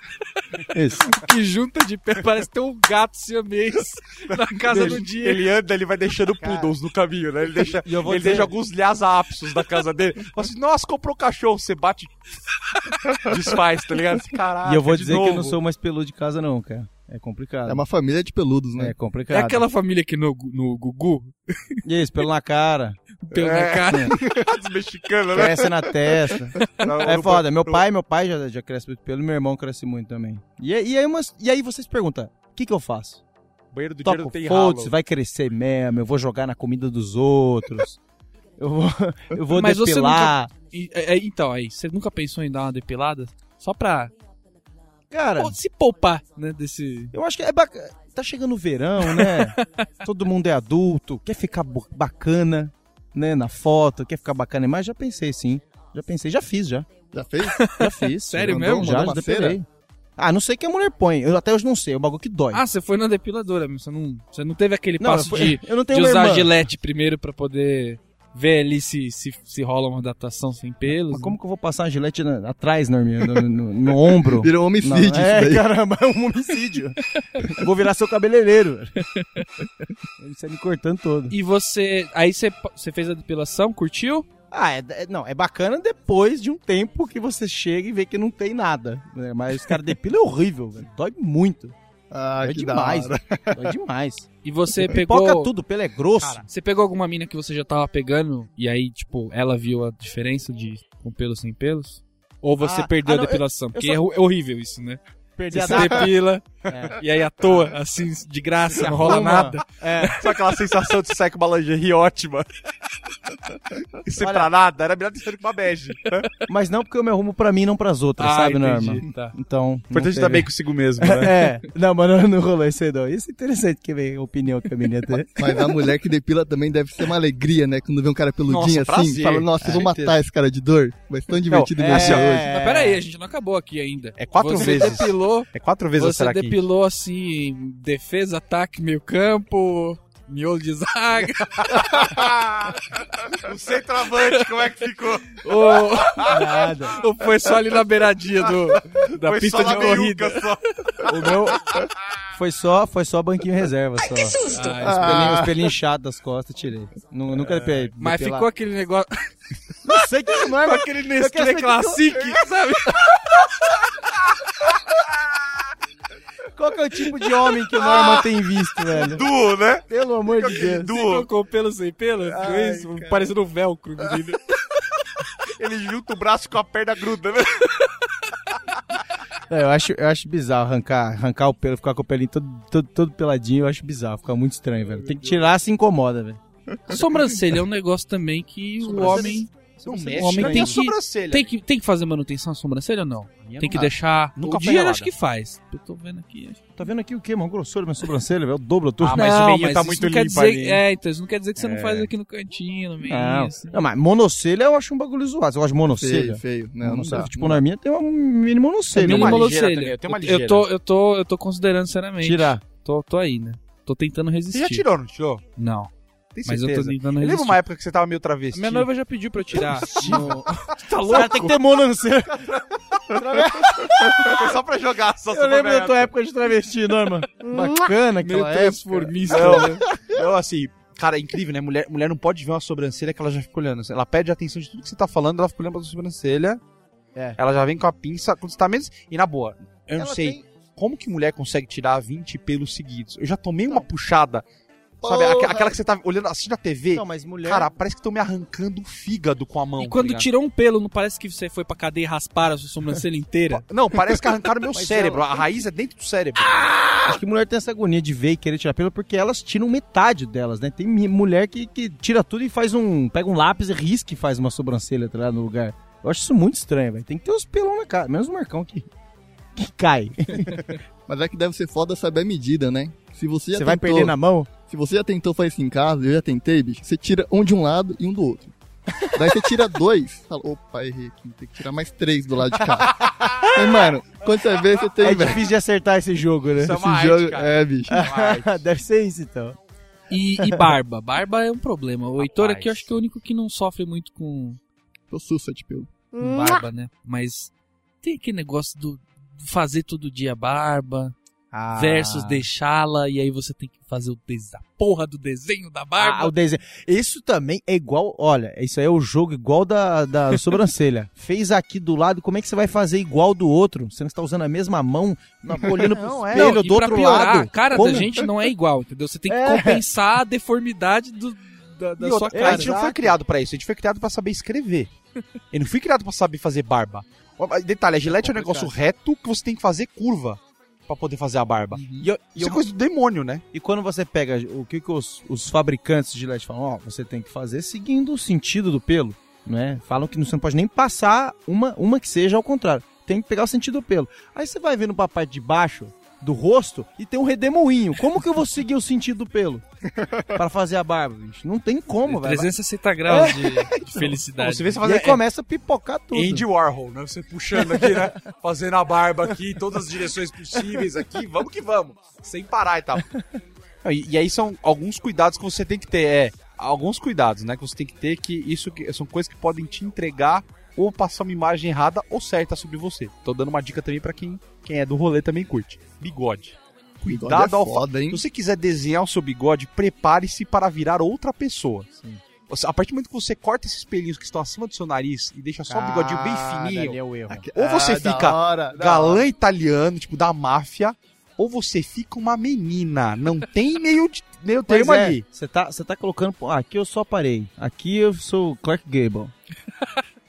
Isso. Que junta de pé, parece ter um gato siamês na casa do dia. Ele anda, ele vai deixando poodles no caminho, né? Ele deixa, E eu vou ele dizer- deixa alguns lhasa-apsos da casa dele. Fala assim, nossa, comprou um cachorro. Você bate, desfaz, tá ligado? Caraca, e eu vou dizer que eu não sou mais peludo de casa, não, cara. É complicado. É uma família de peludos, né? É complicado. É aquela família que no, no Gugu, Isso, pelo na cara, pelo na É. cara. As mexicanas, né? cresce na testa. Não, É não foda. Meu pai, meu pai já, já cresce muito pelo, e meu irmão cresce muito também. E, aí- e aí, umas, e aí vocês perguntam, o que que eu faço? Banheiro do dinheiro Toco não tem ralo. foda-se, vai crescer mesmo, eu vou jogar na comida dos outros. Eu vou, eu vou Mas você depilar. E- é, é, então, aí, você nunca pensou em dar uma depilada? Só pra Cara, pô, se poupar, né, desse... eu acho que é bacana. Tá chegando o verão, né? Todo mundo é adulto, quer ficar bacana, né? Na foto, quer ficar bacana. Mas já pensei sim. Já pensei, já fiz, já. Já fez? Já fiz. Sério Mandou- mesmo? Já, já depilei. Ah, não sei o que a mulher põe. Eu até hoje não sei. É um bagulho que dói. Ah, você foi na depiladora, mesmo, você não, você não teve aquele não, passo eu, fui- de, eu não de tenho uma usar irmã. a gilete primeiro pra poder ver ali se, se, se rola uma adaptação sem pelos? Mas como que eu vou passar uma gilete na- atrás, Norminha? No, no- no ombro? Virou um Não, homicídio isso é, daí. caramba, é um homicídio. Eu vou virar seu cabeleireiro. Ele sai me cortando todo. E você, aí você, você fez a depilação, curtiu? Ah, é, é- não, é bacana depois de um tempo que você chega e vê que não tem nada. né? Mas os caras depilam é horrível, velho. Dói muito. Ah, da demais. Dói demais. E você Pipoca pegou... tudo, pelo é grosso. Você pegou alguma mina que você já tava pegando e aí, tipo, ela viu a diferença de com pelos sem pelos? Ou você Ah, perdeu ah, não, a depilação? Porque só- é é horrível isso, né? Perdi Você a data. depila É. e aí à toa, assim, de graça, não rola arruma. nada. É. Só aquela sensação de sair com uma lingerie ótima. E sem Olha- pra nada, era melhor ter saído com uma bege. Mas não porque eu me arrumo pra mim, não pras outras, Ah, sabe, Norma? tá. Então. Importante estar bem consigo mesmo, né? É, não, mas não, não rolou isso aí não. Isso é interessante que vem a opinião que a menina tem. Mas a mulher que depila também deve ser uma alegria, né? Quando vê um cara peludinho Nossa, assim, prazer. fala, nossa, eu vou É, matar esse cara de dor. Vai ser tão divertido Não, ver isso é- hoje. Mas peraí, a gente não acabou aqui ainda. É quatro você vezes. Depilou, É quatro vezes você será que depilou, assim, defesa, ataque, meio campo, miolo de zaga. O centroavante, como é que ficou? ou, Nada. ou foi só ali na beiradinha do, da Foi pista só de na corrida? O meu foi só, foi só banquinho reserva só. Ah, Os pelinhos, os pelinhos chatos das costas, tirei. Nu- Nunca depilei. Mas ficou aquele negócio. Não sei que não é, mas aquele Nestlé que Classic, sabe? Qual que é o tipo de homem que o Norman tem visto, velho? Duo, né? Pelo amor de Deus. Duo. Com pelo sem pelo? Ficou isso? Parecendo um velcro. menino. Ele junta o braço com a perna gruda, né? É, eu, acho, eu acho bizarro arrancar, arrancar o pelo, ficar com o pelinho todo, todo, todo peladinho, eu acho bizarro, fica muito estranho, velho. Tem que tirar, se incomoda, velho. Sobrancelha é um negócio também que o homem. Não O mexe homem na tem que- sobrancelha. Tem que, tem que fazer manutenção na sobrancelha ou não? Minha Tem que não. deixar. Nunca o dia acho que faz. Eu tô vendo aqui. acho- Tá vendo aqui o quê, mano? Grossura minha sobrancelha, velho. O dobro tudo. Ah, mas o não, meinho mas tá muito não limpo dizer, ali. É, então isso não quer dizer que você não É. faz aqui no cantinho, no meio. Não, assim. não, mas monocelha eu acho um bagulho zoado. Você gosta de monocelha? Feio, feio. Não, não Monocelha. dá. Tipo, na minha tem uma mini monocelha. Tem uma né? ligeira monocelha. eu Eu-. Eu tô, eu tô, eu tô considerando seriamente. Tirar. Tô, tô aí, né? Tô tentando resistir. Você já tirou, não tirou? Não. Tem Mas eu tô tentando Eu lembro resistir. uma época que você tava meio travesti. Minha noiva já pediu pra eu tirar. no- Tá louco? tem que ter monocelha. Foi só pra jogar. Só Eu lembro da tua época de travesti, Norma. Bacana Meio aquela época. transformista. né? Eu, assim, cara, é incrível, né? Mulher, mulher não pode ver uma sobrancelha que ela já fica olhando. Ela pede atenção de tudo que você tá falando, ela fica olhando pra sua sobrancelha. É. Ela já vem com a pinça quando você tá menos. E na boa, eu não Ela sei tem- como que mulher consegue tirar 20 pelos seguidos. Eu já tomei uma puxada, sabe? Aqu- Aquela que você tá olhando assim na TV. Não, mas mulher... Cara, parece que estão me arrancando o fígado com a mão. E quando tá ligado? tirou um pelo, não parece que você foi pra cadeia e rasparam a sua sobrancelha inteira? Não, parece que arrancaram meu Mas cérebro. ela- A raiz é dentro do cérebro. Acho que mulher tem essa agonia de ver e querer tirar pelo porque elas tiram metade delas, né? Tem mi- mulher que, que tira tudo e faz um. pega um lápis e risca e faz uma sobrancelha tá lá no lugar. Eu acho isso muito estranho, velho. Tem que ter os pelão na cara. Menos o Marcão que, que cai. Mas é que deve ser foda saber a medida, né? Se você já Você vai tentou- perder na mão? Se você já tentou fazer isso em casa, eu já tentei, bicho, você tira um de um lado e um do outro. Daí você tira dois, fala, opa, errei aqui, tem que tirar mais três do lado de cá. Mas, mano, quando você vê, você tem, É velho. difícil de acertar esse jogo, né? Isso é Esse uma jogo, arte, cara. é, bicho. Deve ser isso, então. E, e barba. Barba é um problema. O Heitor aqui eu acho que é o único que não sofre muito com, Tô sussa de pelo. com barba, né? Mas tem aquele negócio do fazer todo dia barba Ah. versus deixá-la e aí você tem que fazer o des... a porra do desenho da Ah, barba. o desenho. Isso também é igual. Olha, isso aí é o jogo igual da, da sobrancelha. Fez aqui do lado, como é que você vai fazer igual do outro? Você não está usando a mesma mão, na- olhando pro Não, é. espelho Não, do e outro piorar, lado. a cara Como? da gente não é igual, entendeu? Você tem que É. compensar a deformidade do, da, da sua outra, cara. a gente não foi criado pra isso, a gente foi criado pra saber escrever. Eu não fui criado pra saber fazer barba. Detalhe, a gilete é um negócio reto que você tem que fazer curva pra poder fazer a barba. E, eu- e Isso eu- é coisa do demônio, né? e quando você pega o que, que os, os fabricantes de LED falam, ó, você tem que fazer seguindo o sentido do pelo, né? Falam que você não pode nem passar uma, uma que seja ao contrário. Tem que pegar o sentido do pelo. Aí você vai vendo pra parte de baixo do rosto e tem um redemoinho. Como que eu vou seguir o sentido do pelo? Pra fazer a barba, bicho? Não tem como, velho. 360 graus de, de felicidade. Você vê você E fazer aí começa a pipocar tudo. Andy Warhol, né? Você puxando aqui, né? Fazendo a barba aqui, todas as direções possíveis aqui, vamos que vamos, sem parar e tal. E, e aí são alguns cuidados que você tem que ter, é, alguns cuidados, né, que você tem que ter que isso que, são coisas que podem te entregar ou passar uma imagem errada ou certa sobre você. Tô dando uma dica também pra quem, quem é do rolê também curte. Bigode. Bigode Cuidado é ao foda, hein? Se você quiser desenhar o seu bigode, prepare-se para virar outra pessoa. Você- a partir do momento que você corta esses pelinhos que estão acima do seu nariz e deixa só o bigodinho bem fininho, é o erro. ou você Ah, fica hora, galã hora. italiano, tipo da máfia, ou você fica uma menina. Não tem meio, de- meio termo é, ali. Você tá, tá colocando. ah, aqui eu só parei. Aqui eu sou Clark Gable.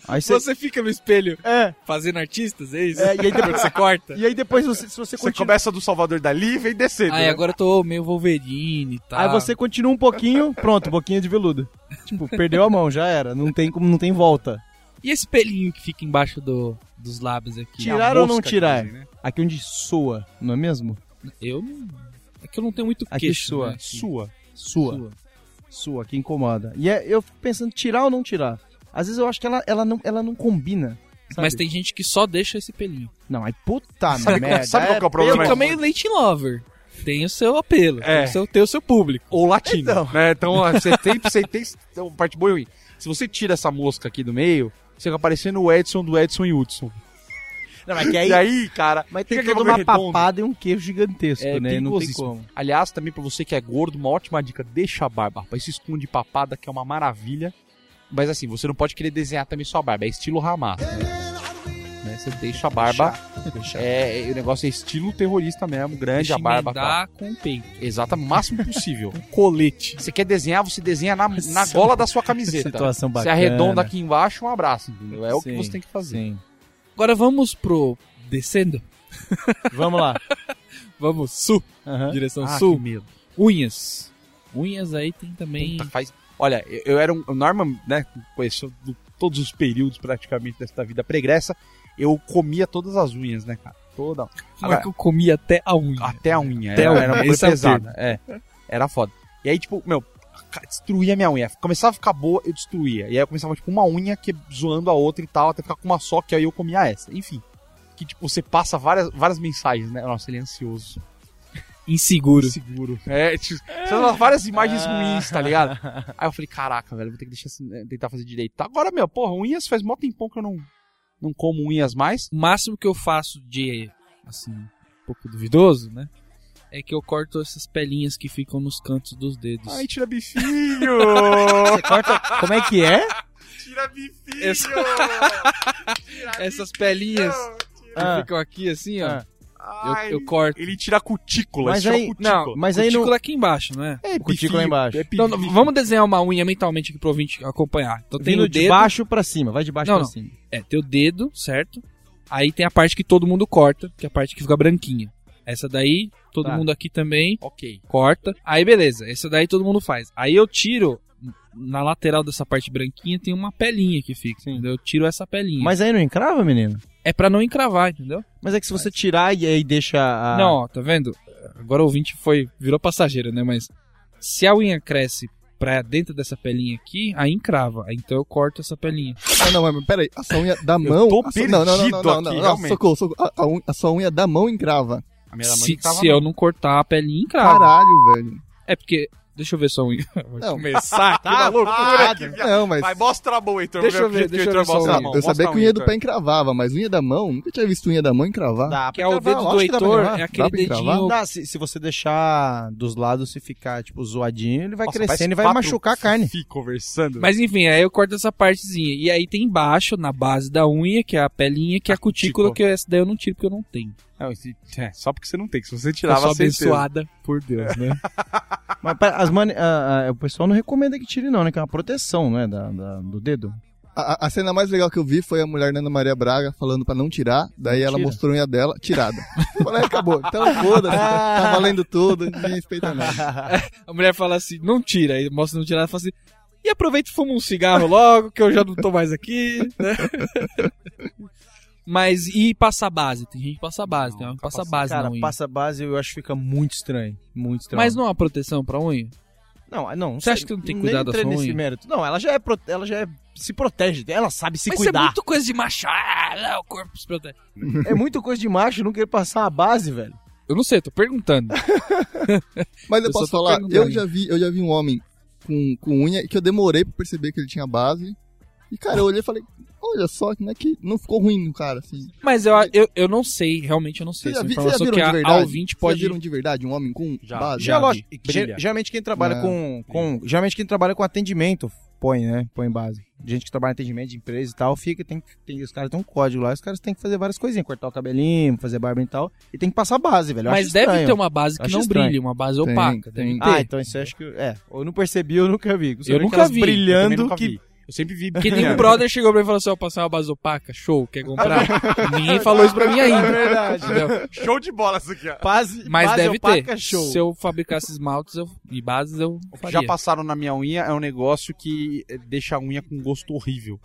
Aí você. Você fica no espelho É, fazendo artistas, é isso? É, e aí depois- você corta. e aí depois você, se você Você continua. começa do Salvador Dali e vem descendo. Aí né? agora eu tô meio Wolverine e tal. Aí você continua um pouquinho, pronto, boquinha de veludo. Tipo, perdeu a mão, já era. Não tem como, não tem volta. E esse pelinho que fica embaixo do, dos lábios aqui? Tirar ou não tirar? dizem, né? Aqui onde soa, não é mesmo? Eu não... É que eu não tenho muito Aqui queixo. sua. né? Aqui. Sua. Sua. Sua. Sua, que incomoda. E é, eu fico pensando, tirar ou não tirar? Às vezes eu acho que ela, ela, não, ela não combina. sabe? Mas tem gente que só deixa esse pelinho. Não, aí puta Sabe- merda. sabe qual que é o problema? Fica meio Leighton Lover. Tem o seu apelo. É. Tem, o seu, tem o seu público. Ou latino. Então. Né? Então, ó, você tem, você tem então, parte boa e ruim. Se você tira essa mosca aqui do meio, você fica parecendo o Edson do Edson e Hudson. Não, mas que aí, e aí, cara, mas tem toda uma redondo. papada e um queijo gigantesco, É né? Não tem como. Aliás, também pra você que é gordo, uma ótima dica, deixa a barba. Rapaz, se esconde papada, que é uma maravilha. Mas assim, você não pode querer desenhar também sua barba, é estilo Ramar. Né? Você deixa a barba, é, é- o negócio é estilo terrorista mesmo, grande Deixa a barba. emendar com o peito. Exato, o máximo possível. Colete. Você quer desenhar, você desenha na, na gola da sua camiseta. Situação Você bacana. arredonda aqui embaixo, um abraço, entendeu? É o que Sim, você tem que fazer. Sim. Agora vamos pro descendo. Vamos lá. Vamos sul. Aham. Direção Ah, sul. que medo. Unhas. Unhas aí tem também. Puta, faz... Olha, eu, era um. O Norman, né, conheceu do todos os períodos praticamente desta vida pregressa, eu comia todas as unhas, né, cara? Toda. Como é que eu comia até a unha? Até a unha. Até era, a unha, era é pesada. É. Era foda. E aí, tipo, meu, destruía minha unha. Começava a ficar boa, eu destruía. E aí eu começava, tipo, uma unha que zoando a outra e tal, até ficar com uma só, que aí eu comia essa. Enfim. Que, tipo, você passa várias, várias mensagens, né? Nossa, ele é ansioso. Inseguro. Seguro. É, tipo, dá várias imagens ruins, tá ligado? Aí eu falei, caraca, velho, vou ter que deixar, eh, tentar fazer direito. Tá, Agora, meu, porra, unhas faz mó tempão que eu não, não como unhas mais. O máximo que eu faço de, assim, um pouco duvidoso, né? É que eu corto essas pelinhas que ficam nos cantos dos dedos. Ai, tira bifinho! Você corta. Como é que é? tira bifinho! Essa- Essas pelinhas que Ah. ficam aqui assim, ó. Ah. Eu, Ai, eu corto. Ele tira a cutícula, Mas aí- a cutícula. Não, mas aí cutícula não- aqui embaixo, não é? É, cutícula bifinho, embaixo. é Então, vamos desenhar uma unha mentalmente aqui pro ouvinte acompanhar. Então tem Vindo o de dedo. baixo pra cima, vai de baixo Não, pra não. cima. É, tem o dedo, certo? Aí tem a parte que todo mundo corta, que é a parte que fica branquinha. Essa daí, todo Tá. mundo aqui também Ok. corta. Aí beleza, essa daí todo mundo faz. Aí eu tiro, na lateral dessa parte branquinha tem uma pelinha que fica, Sim. entendeu? Eu tiro essa pelinha. Mas aí não encrava, menino? É pra não encravar, entendeu? Mas é que se você tirar e aí deixa a. Não, ó, tá vendo? Agora o ouvinte foi, virou passageiro, né? Mas se a unha cresce pra dentro dessa pelinha aqui, aí encrava. Aí Então eu corto essa pelinha. Ah, não, mas peraí, a sua unha da mão. tô a sua- não, não, não, perdido não, não, aqui, não, não, socorro, socorro. A, a unha- a sua unha da mão encrava. A minha da mãe Se, tava se eu não cortar a pelinha, encrava. Caralho, velho. É porque. Deixa eu ver sua unha. Vai Não. começar aqui Tá na loucura. Não, mas. Vai, mostra a mão, Heitor. Deixa eu ver, deixa eu Heitor ver só mostra o a unha. mão, eu sabia que unha do pé encravava, mas unha da mão, nunca tinha visto unha da mão encravar. Dá Que é o dedo do Heitor, é aquele dedinho. Dá, se, se você deixar dos lados se ficar, tipo, zoadinho, ele vai Nossa, crescendo e vai machucar a carne. Fifi conversando. Mas enfim, aí eu corto essa partezinha. E aí tem embaixo, na base da unha, que é a pelinha, que é a cutícula, cutícula. que essa daí eu não tiro porque eu não tenho. Não, é, só porque você não tem, que se você tirava, certeza. abençoada por Deus, né? Mas as mani... ah, ah, o pessoal não recomenda que tire, não, né? Que é uma proteção, né? Da, da- do dedo. A, a- a cena mais legal que eu vi foi a mulher da Ana Maria Braga falando pra não tirar, daí ela Tira. mostrou a unha dela, tirada. Falei, acabou. Então foda-se, tá valendo tudo, ninguém respeita nada. A mulher fala assim, não tira. Aí mostra não tirar, ela fala assim, e aproveita e fuma um cigarro logo, que eu já não tô mais aqui, né? Mas e passa base? Tem gente que passa base, tem uma que passa base Cara, na unha. passa base eu acho que fica muito estranho. Muito estranho. Mas não é uma proteção pra unha? Não, não. Você acha que não tem que cuidar da sua nesse unha? mérito. Não, ela já é, ela já é, se protege, ela sabe se Mas cuidar. é muito coisa de macho. Ah, não, o corpo se protege. É muito coisa de macho não querer passar a base, velho. Eu não sei, tô perguntando. Mas eu, Eu posso falar, eu já vi, eu já vi um homem com, com unha que eu demorei pra perceber que ele tinha base. E cara, eu olhei e falei, olha só, como é que não ficou ruim no cara, assim. Mas eu, eu, eu não sei, realmente eu não sei. Vocês já, vocês já viram que de a, verdade? a ouvinte Vocês pode... já viram de verdade um homem com Já, base? já. é lógico. Geralmente quem trabalha Não. com, com. Geralmente quem trabalha com atendimento põe, né? Põe base. Gente que trabalha em atendimento de empresa e tal, fica, tem, tem os caras têm um código lá, os caras têm que fazer várias coisinhas, cortar o cabelinho, fazer barba e tal, e tem que passar base, velho. Eu Mas deve estranho. ter uma base que Acho não estranho. brilha, uma base Tem, opaca. tem. Ter. Ah, então isso eu acho que. É, eu não percebi, eu nunca vi. Eu nunca vi. Brilhando nunca que. vi. Eu sempre vi. Que nem um brother chegou pra mim e falou assim: ó, passar uma base opaca, show, quer comprar? Ninguém falou isso pra mim ainda. É verdade. entendeu? Show de bola isso aqui, ó. Base, Mas base deve opaca, ter. Show. Se eu fabricasse esmaltes eu, e bases, eu faria. já passaram na minha unha é um negócio que deixa a unha com gosto horrível.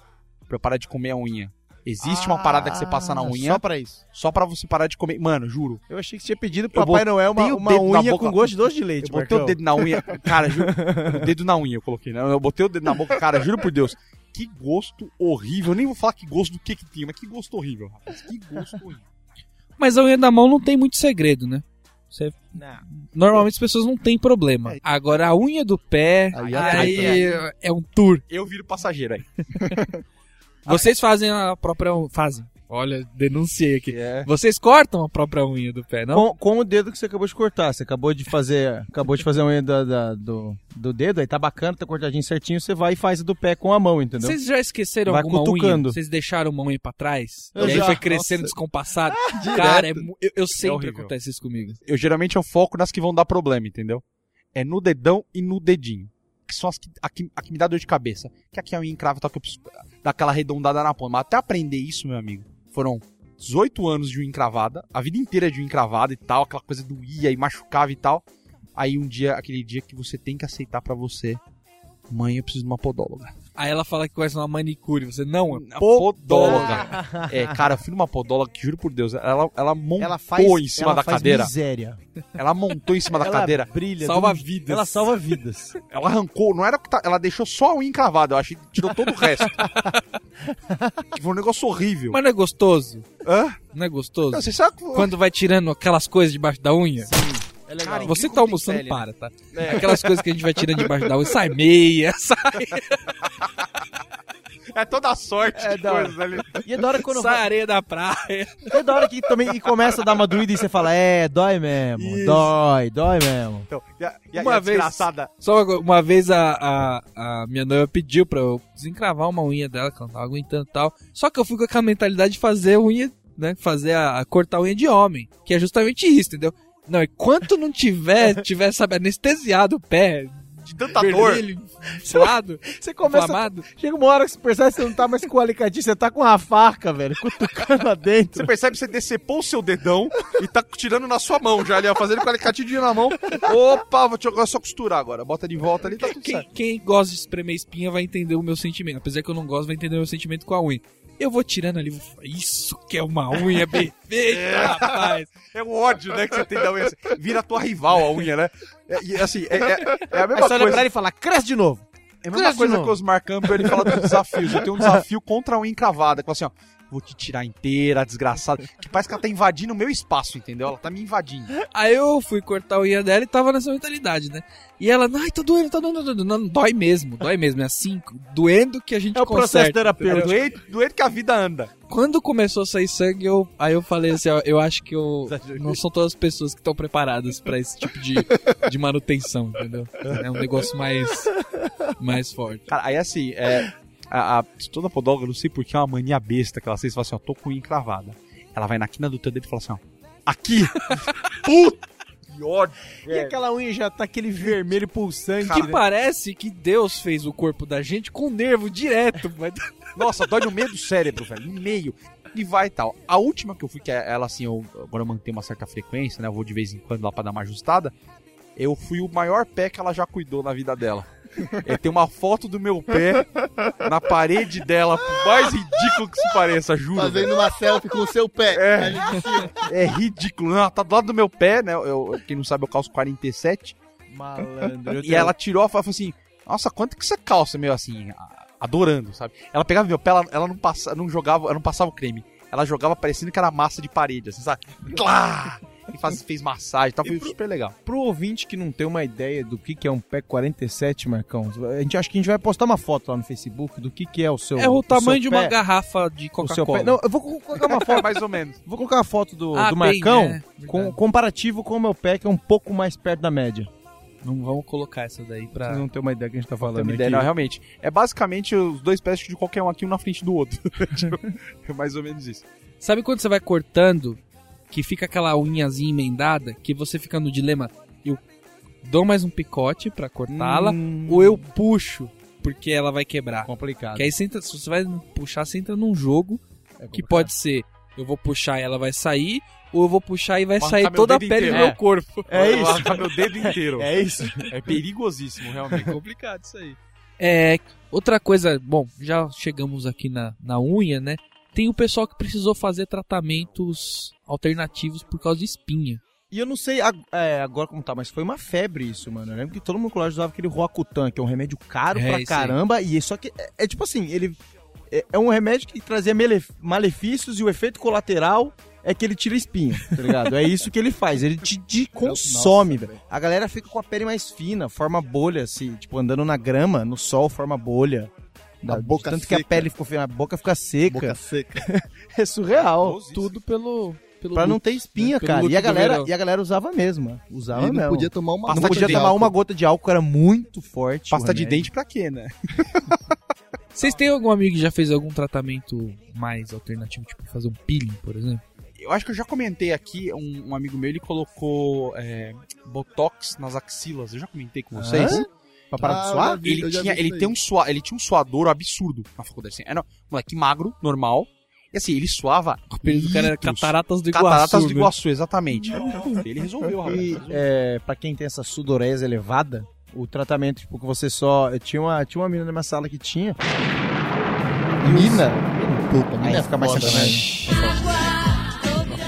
Pra eu parar de comer a unha. Existe uma parada que você passa na Ah, unha Só pra isso. só pra você parar de comer. Mano, juro. Eu achei que você tinha pedido pro Eu Papai Noel uma, o uma dedo na unha com gosto de doce de leite. Eu botei o Marcão. dedo na unha. Cara, juro. o dedo na unha eu coloquei, né? Eu botei o dedo na boca, cara, juro por Deus. Que gosto horrível. Eu nem vou falar que gosto do que que tinha, mas que gosto horrível, rapaz. Que gosto horrível. Mas a unha da mão não tem muito segredo, né? Você- Não. Normalmente as pessoas não têm problema. Agora a unha do pé, Aí aí, é- é um tour. Eu viro passageiro aí. Vocês fazem a própria unha. Fazem. Olha, denunciei aqui. É. Vocês cortam a própria unha do pé, não? Com, com o dedo que você acabou de cortar. Você acabou de fazer. Acabou de fazer a unha da- da- do, do dedo, aí tá bacana, tá cortadinho certinho, você vai e faz a do pé com a mão, entendeu? Vocês já esqueceram Vai alguma cutucando. unha? Vocês deixaram uma unha pra trás? Eu e aí já. foi crescendo Nossa. descompassado? Cara, é eu, eu sempre horrível. acontece isso comigo. Eu geralmente eu foco nas que vão dar problema, entendeu? É no dedão e no dedinho. Que são as que, a que, a que me dá dor de cabeça. Que aqui a unha tal, que eu preciso dar aquela arredondada na ponta. Mas até aprender isso, meu amigo, foram 18 anos de unha encravada, a vida inteira de unha encravada e tal, aquela coisa doía e machucava e tal. Aí um dia, aquele dia que você tem que aceitar pra você, mãe, eu preciso de uma podóloga. Aí ela fala que conhece uma manicure. Você, não, é A podóloga. É, cara, eu fui numa podóloga que, juro por Deus, ela, ela montou Ela faz, em cima ela da faz cadeira. miséria. Ela montou em cima da ela cadeira. brilha. Salva do- vidas. Ela salva vidas. Ela arrancou, não era que tá, ela deixou só a unha encravada, eu achei que tirou todo o resto. que foi um negócio horrível. Mas não é gostoso? Hã? Não é gostoso? Não, você sabe que- Quando vai tirando aquelas coisas debaixo da unha? É legal. Cara, Você que tá almoçando, pele, para, tá? É. Aquelas coisas que a gente vai tirando debaixo da unha, sai meia, sai, É toda sorte É de coisas ali. E é da hora quando sai vai, areia da praia. é da hora que também e começa a dar uma doída e você fala, é, dói mesmo, Isso. dói, dói mesmo. Então, e a, e a, Uma e a vez- desgraçada. Só uma, uma vez a, a, a minha noiva pediu pra eu desencravar uma unha dela, que ela não tava aguentando e tal. Só que eu fui com aquela mentalidade de fazer unha, né? Fazer a, a cortar a unha de homem. Que é justamente isso, entendeu? Não, enquanto não tiver, tiver, sabe, anestesiado o pé, De tanta dor. inflado, Você começa, inflamado. chega uma hora que você percebe que você não tá mais com o alicatinho, você tá com a faca, velho, cutucando lá Você dentro. percebe que você decepou o seu dedão e tá tirando na sua mão já ali, ó, fazendo com a alicatidinho na mão. Opa, vou te jogar só costurar agora. Bota de volta ali, tá tudo Quem, certo. quem gosta de espremer espinha vai entender o meu sentimento. Apesar que eu não gosto, vai entender o meu sentimento com a unha. Eu vou tirando ali, vou falar, isso que é uma unha bem feita, rapaz. É o ódio, né, que você tem da unha. Vira a tua rival a unha, né? É, e assim, é, é- é a mesma você olha coisa. ele e fala, cresce de novo. É a mesma Cresce coisa que o. Osmar Campbell ele fala dos desafios. Eu tenho um desafio contra a unha encravada. Que fala assim, ó. Vou te tirar inteira, desgraçada. Que parece que ela tá invadindo o meu espaço, entendeu? Ela tá me invadindo. Aí eu fui cortar a unha dela e tava nessa mentalidade, né? E ela, ai, tá doendo, tá doendo, tá doendo. Não, dói mesmo, dói mesmo. É assim, doendo que a gente É o processo terapêutico. Doente, doente que a vida anda. Quando começou a sair sangue, eu, aí eu falei assim, ó, eu acho que eu não são todas as pessoas que estão preparadas pra esse tipo de, de manutenção, entendeu? É um negócio mais, mais forte. Cara, aí assim, é. A, a, toda podóloga, não sei porque é uma mania besta que ela fez, fala assim, ó, tô com unha encravada. Ela vai na quina do teu dedo e fala assim, ó. Aqui! Puta! Que ódio! E aquela unha já tá aquele vermelho pulsante. Que né? parece que Deus fez o corpo da gente com nervo direto, mas Nossa, dói no meio do cérebro, velho. No meio. E vai e tal. A última que eu fui, que é ela assim, eu agora eu mantenho uma certa frequência, né? Eu vou de vez em quando lá pra dar uma ajustada. Eu fui o maior pé que ela já cuidou na vida dela. É, tem uma foto do meu pé na parede dela, por mais ridículo que se pareça, juro. velho. Fazendo uma selfie com o seu pé. É. Cima. É ridículo. Não, ela tá do lado do meu pé, né? Eu, quem não sabe, eu calço 47. Malandro. E ela tirou e falou assim: Nossa, quanto que você calça? Meio assim, a- adorando, sabe? Ela pegava meu pé, ela, ela não, passa, não jogava, ela não passava o creme. Ela jogava parecendo que era massa de parede, assim, sabe? Clá! E faz, fez massagem e tal, foi super legal. Pro ouvinte que não tem uma ideia do que, que é um pé 47, Marcão, a gente acha que a gente vai postar uma foto lá no Facebook do que, que é o seu é o tamanho de seu uma pé, garrafa de Coca-Cola. pé. Não, eu vou colocar uma foto, mais ou menos. vou colocar uma foto do, Ah, do bem, Marcão né? com, comparativo com o meu pé, que é um pouco mais perto da média. Não vamos colocar essa daí pra... Vocês não tem uma ideia do que a gente tá falando uma aqui. ideia, não, realmente. É basicamente os dois pés de qualquer um aqui, um na frente do outro. É mais ou menos isso. Sabe quando você vai cortando, que fica aquela unhazinha emendada, que você fica no dilema, eu dou mais um picote pra cortá-la, Hum, ou eu puxo, porque ela vai quebrar. complicado. Que aí você entra, se você vai puxar, você entra num jogo É que pode ser, eu vou puxar e ela vai sair, ou eu vou puxar e vai sair toda a pele do inteiro. meu corpo. É vou isso. arrancar meu dedo inteiro. É isso. É perigosíssimo, realmente. É complicado isso aí. É, outra coisa, bom, já chegamos aqui na, na unha, né? Tem o pessoal que precisou fazer tratamentos alternativos por causa de espinha. E eu não sei é, agora como tá, mas foi uma febre isso, mano. Eu lembro que todo mundo colégio usava aquele Roacutan, que é um remédio caro É, pra isso aí. caramba. E só que é, é tipo assim, ele é, é um remédio que trazia malefícios e o efeito colateral é que ele tira espinha, tá ligado? é isso que ele faz, ele te, te consome, velho. A galera fica com a pele mais fina, forma bolha, assim, tipo, andando na grama, no sol, forma bolha. A Da- boca tanto que a seca. pele ficou fina, a boca fica seca. Boca seca. É surreal. Tudo pelo. pelo Pra não ter espinha, né? Pelo cara. E a galera, e a galera usava mesmo. Usava E não mesmo. podia tomar uma Não podia de tomar álcool. uma gota de álcool, era muito forte. Pasta de dente pra quê, né? Vocês têm algum amigo que já fez algum tratamento mais alternativo, tipo fazer um peeling, por exemplo? Eu acho que eu já comentei aqui, um, um amigo meu, ele colocou é, Botox nas axilas. Eu já comentei com vocês. Hã? Pra parar Ah, de suar? vi, Ele, tinha, ele, tem um sua, ele tinha um suador absurdo na faculdade. Assim, era um moleque magro, normal. E assim, ele suava O período do cara era. Cataratas do Iguaçu. Cataratas do né? Iguaçu, exatamente. Ele resolveu, rapaz. E é, pra quem tem essa sudorese elevada, O tratamento, tipo, que você só. Eu tinha uma, tinha uma menina na minha sala que tinha. Mina? Puta, mina Aí fica mais foda, sacanagem.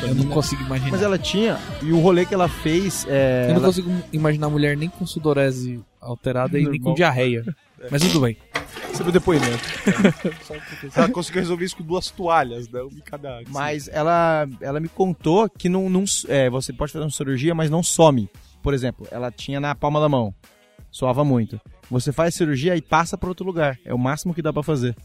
Eu não consigo imaginar. Mas ela tinha, e o rolê que ela fez. É, Eu não ela- consigo imaginar mulher nem com sudorese alterada e nem com diarreia. Mas tudo bem. Sobre o depoimento. Ela conseguiu resolver isso com duas toalhas, né? Uma em cada. assim. Mas ela, ela me contou que não, não, é, você pode fazer uma cirurgia, mas não some. Por exemplo, ela tinha na palma da mão. Soava muito. Você faz cirurgia e passa para outro lugar. É o máximo que dá pra fazer.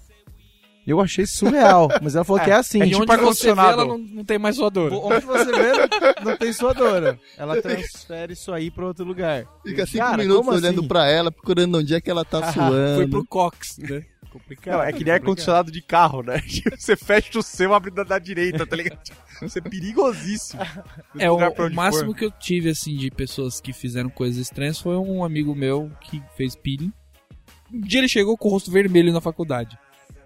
Eu achei surreal, mas ela falou que é assim. e tipo onde você vê, ar-condicionado. ela não, não tem mais suadora. Onde você vê, não, não tem suadora. Ela transfere isso aí pra outro lugar. Fica cinco Cara, minutos olhando assim? pra ela, procurando onde é que ela tá suando. Foi pro Cox, né? Não, é que nem ar-condicionado de carro, né? Você fecha o seu, abre da, da direita, tá ligado? Isso é perigosíssimo. É, o, o máximo for. que eu tive, assim, de pessoas que fizeram coisas estranhas foi um amigo meu que fez peeling. Um dia ele chegou com o rosto vermelho na faculdade.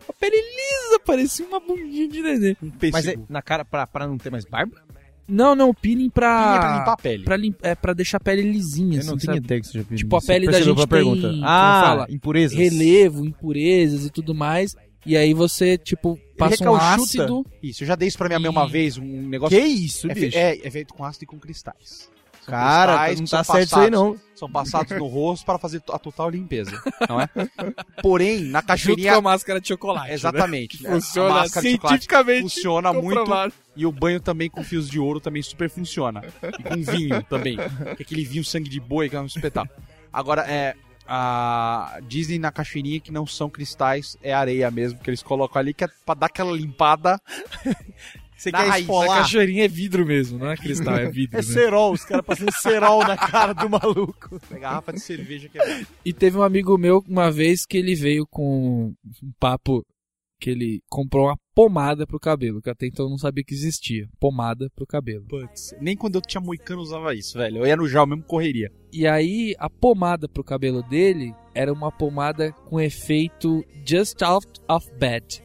A pele lisa, parecia uma bundinha de nenê. Um pêssego. Mas é na cara pra, pra não ter mais barba? Não, não, peeling pra... Pinha pra limpar a pele. Pra, lim- é, pra deixar a pele lisinha, Eu não assim, tinha sabe? ideia que você já fez Tipo, a pele da gente pergunta. tem, como Ah, fala? impurezas. Relevo, impurezas e tudo mais. E aí você, tipo, passa um ácido... Isso, eu já dei isso pra minha mãe uma E- vez, um negócio. Que isso, é, bicho? é, é feito com ácido e com cristais. São Cara, cristais não tá certo isso aí não. São passados no rosto para fazer a total limpeza, não é? Porém, na Junto caixeirinha... com a máscara de chocolate, né? Exatamente. né? Funciona a cientificamente funciona muito. E o banho também com fios de ouro também super funciona. E com vinho também. Que é aquele vinho sangue de boi que é um espetáculo. Agora, é. A Disney na caixeirinha que não são cristais, é areia mesmo, que eles colocam ali, que é pra dar aquela limpada. Você Na quer raiz, A esfolar? caixeirinha é vidro mesmo, não é cristal, é vidro. É né? cerol, os caras passando cerol na cara do maluco. É garrafa de cerveja que é. E teve um amigo meu uma vez que ele veio com um papo que ele comprou uma pomada pro cabelo, que até então eu não sabia que existia. Pomada pro cabelo. Putz, nem quando eu tinha moicano usava isso, velho. Eu ia no Jal mesmo correria. E aí a pomada pro cabelo dele era uma pomada com efeito just out of bed.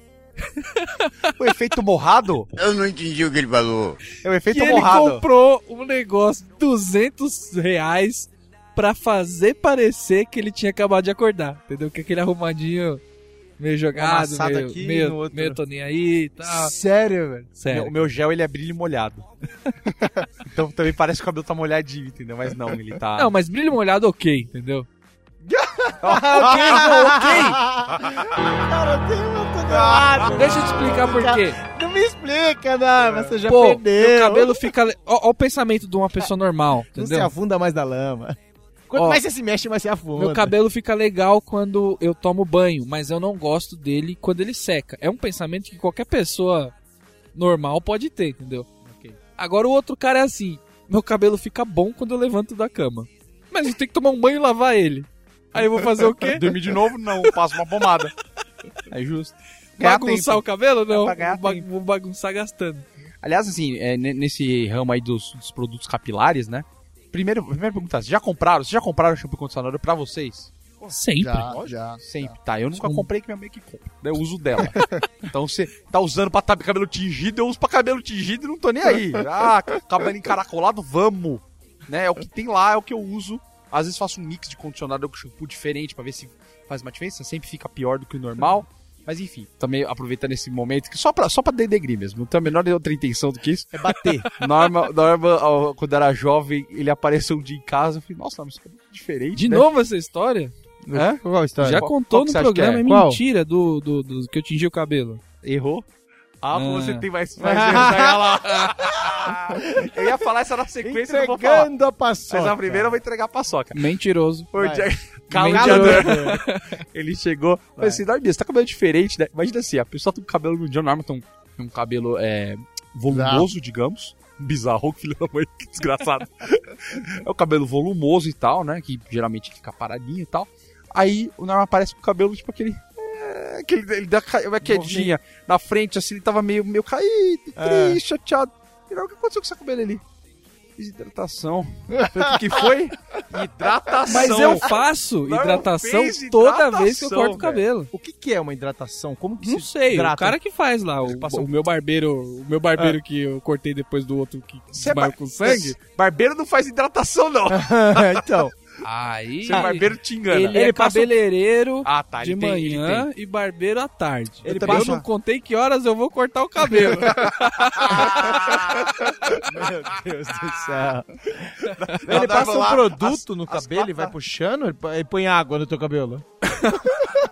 O efeito morrado Eu não entendi o que ele falou. é o efeito E ele morrado. comprou um negócio 200 reais pra fazer parecer que ele tinha acabado de acordar, entendeu? Que aquele arrumadinho meio jogado, Amassado meio, aqui, meio, outro. meio nem aí e tal. Sério, velho. Sério. O meu gel, ele é brilho molhado. então também parece que o cabelo tá molhadinho, entendeu? Mas não, ele tá... Não, mas brilho molhado ok, entendeu? Cara, tem muito errado. Deixa eu te explicar por quê. Não me explica, não. Você já Pô, perdeu. meu cabelo fica... ó o pensamento de uma pessoa normal, Não se entendeu? afunda mais na lama. Quanto Ó, mais você se mexe, mais você afunda. Meu cabelo fica legal quando eu tomo banho, mas eu não gosto dele quando ele seca. É um pensamento que qualquer pessoa normal pode ter, entendeu? Agora o outro cara é assim: meu cabelo fica bom quando eu levanto da cama. Mas eu tenho que tomar um banho e lavar ele. Aí eu vou fazer o quê? Dormir de novo? Não, passo uma pomada. É justo. Ganhar Bagunçar tempo. o cabelo? Não. É vou, ba- vou bagunçar gastando. Aliás, assim, é, ne- nesse ramo aí dos, dos produtos capilares, né? Primeiro, primeira pergunta, vocês já compraram? Vocês já compraram shampoo e condicionador pra vocês? Sempre. Já, já. Sempre. Tá, eu nunca Sim. comprei que minha mãe que compra. Eu uso dela. então você tá usando pra tá cabelo tingido, eu uso pra cabelo tingido e não tô nem aí. Ah, cabelo encaracolado, vamos. Né? É o que tem lá, é o que eu uso. Às vezes faço um mix de condicionador com shampoo diferente pra ver se faz uma diferença. Sempre fica pior do que o normal. Mas enfim, também aproveitando esse momento, que só pra, só pra denegrir mesmo. Não tenho a menor outra intenção do que isso. É bater. Norma, Norma ó, quando era jovem, ele apareceu um dia em casa. Eu falei, nossa, mas isso é diferente. De né? novo essa história? Hã? Qual a história? Já Qual- contou qual no programa, é? é mentira do, do, do que eu tingi o cabelo. Errou? Ah, Ah. você tem mais, mais erros aí, lá. Eu ia falar essa na sequência, eu não vou falar. Entregando a paçoca. Mas a primeira eu vou entregar a paçoca. Mentiroso. Foi o. Caluniador. Ele chegou, falei assim, Norminha, você tá com cabelo diferente, né? Imagina assim, a pessoa tem um cabelo no John Norman, tem um, um cabelo é, volumoso, digamos. Bizarro, filho da mãe, que desgraçado. é o cabelo volumoso e tal, né? Que geralmente fica paradinho e tal. Aí o Norman aparece com o cabelo, tipo aquele. É, aquele ele dá ca- uma quedinha na frente, assim, ele tava meio, meio caído, É. triste, chateado. E não, o que aconteceu com esse cabelo ali? Desidratação. Falei, O que que foi? Hidratação. Mas eu faço Não hidratação fez toda vez que eu hidratação, corto o cabelo. O que, que é uma hidratação? Como que Não se sei, hidrata? o cara que faz lá, o, Passa o meu barbeiro, o meu barbeiro que eu cortei depois do outro que Você é desmaiou bar- com sangue. Barbeiro não faz hidratação, não. então, Aí. Seu barbeiro te engana. Ele, é Ele passa- cabeleireiro Ah, tá. de tem, manhã e barbeiro à tarde. Ele eu passa- não contei que horas eu vou cortar o cabelo. Meu Deus do céu. Não, Ele passa lá, um produto as- no cabelo e vai puxando, ele põe- água no teu cabelo.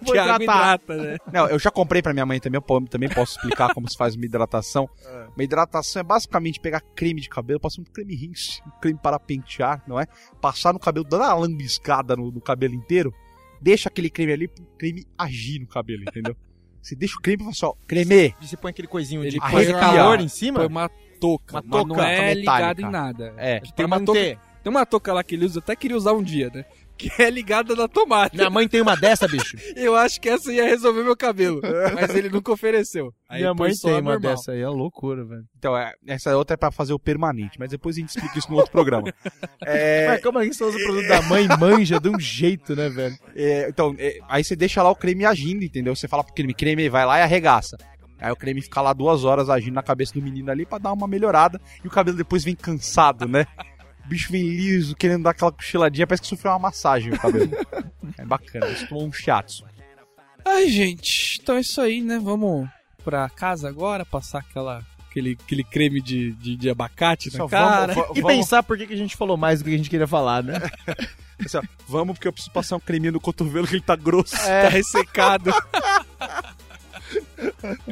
que água hidrata, né? Não, eu já comprei pra minha mãe também, eu também posso explicar como se faz uma hidratação. Uma hidratação é basicamente pegar creme de cabelo, passar um creme rinse, um creme para pentear, não é? Passar no cabelo, dando uma lambiscada no, no cabelo inteiro, deixa aquele creme ali pro creme agir no cabelo, entendeu? Você deixa o creme e fala só, creme, E você põe aquele coisinho Ele de põe fazer uma- calor em cima? Foi uma touca, Uma mas não touca é metálica. ligada em nada. É. Tem uma, touca, tem uma touca lá que ele usa, até queria usar um dia, né? Que é ligada na tomada. Minha mãe tem uma dessa, bicho. Eu acho que essa ia resolver meu cabelo, mas ele nunca ofereceu. Aí Minha mãe tem uma dessa aí, é loucura, velho. Então, é, essa outra é pra fazer o permanente, mas depois a gente explica isso no outro programa. É, Mas como é que você usa o produto da mãe e manja de um jeito, né, velho? é, então, é, aí você deixa lá o creme agindo, entendeu? Você fala pro creme, creme, vai lá e arregaça. Aí o creme fica lá duas horas agindo na cabeça do menino ali pra dar uma melhorada e o cabelo depois vem cansado, né? O bicho vem liso, querendo dar aquela cochiladinha, parece que sofreu uma massagem o cabelo. É bacana, isso tomou um shiatsu. Ai, gente, então é isso aí, né? Vamos pra casa agora, passar aquela, aquele, aquele creme de, de, de abacate Só na cara. vamos, E vamos, pensar por que que a gente falou mais do que a gente queria falar, né? assim, ó, vamos porque eu preciso passar um creminho no cotovelo que ele tá grosso. Tá ressecado.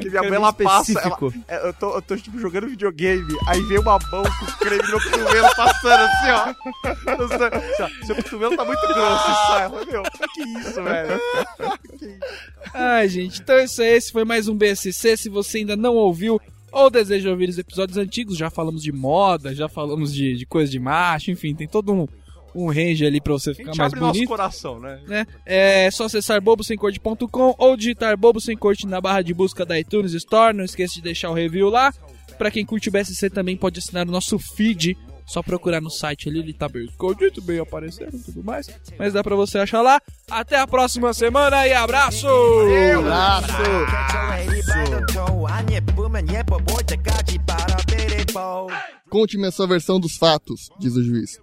Que minha mãe ela passa, ela, é, eu, tô, eu tô tipo jogando videogame, aí vem uma mão com creme no cotovelo passando assim, ó. No seu- assim, Seu cotovelo tá muito grosso sai. Meu, que isso, velho? Ai, gente, então é isso aí. Esse foi mais um BSC. Se você ainda não ouviu ou deseja ouvir os episódios antigos, já falamos de moda, já falamos de, de coisa de macho, enfim, tem todo um, um range ali pra você A ficar gente mais abre nosso bonito. coração, né? né? É só acessar bobosemcorte.com ou digitar Bobo Sem Corte na barra de busca da iTunes Store. Não esqueça de deixar o review lá. Pra quem curte o BSC também pode assinar o nosso feed. Só procurar no site ali, ele tá bem escondido, bem aparecendo e tudo mais. Mas dá pra você achar lá. Até a próxima semana e abraço! Conte-me a sua versão dos fatos, diz o juiz.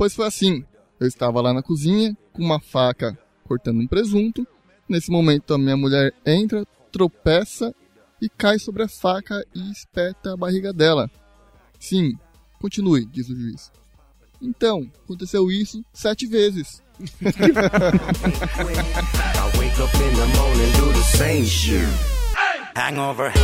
Pois foi assim. Eu estava lá na cozinha, com uma faca cortando um presunto. Nesse momento, a minha mulher entra, tropeça e cai sobre a faca e espeta a barriga dela. Sim, continue, diz o juiz. Então, aconteceu isso sete vezes. Hangover.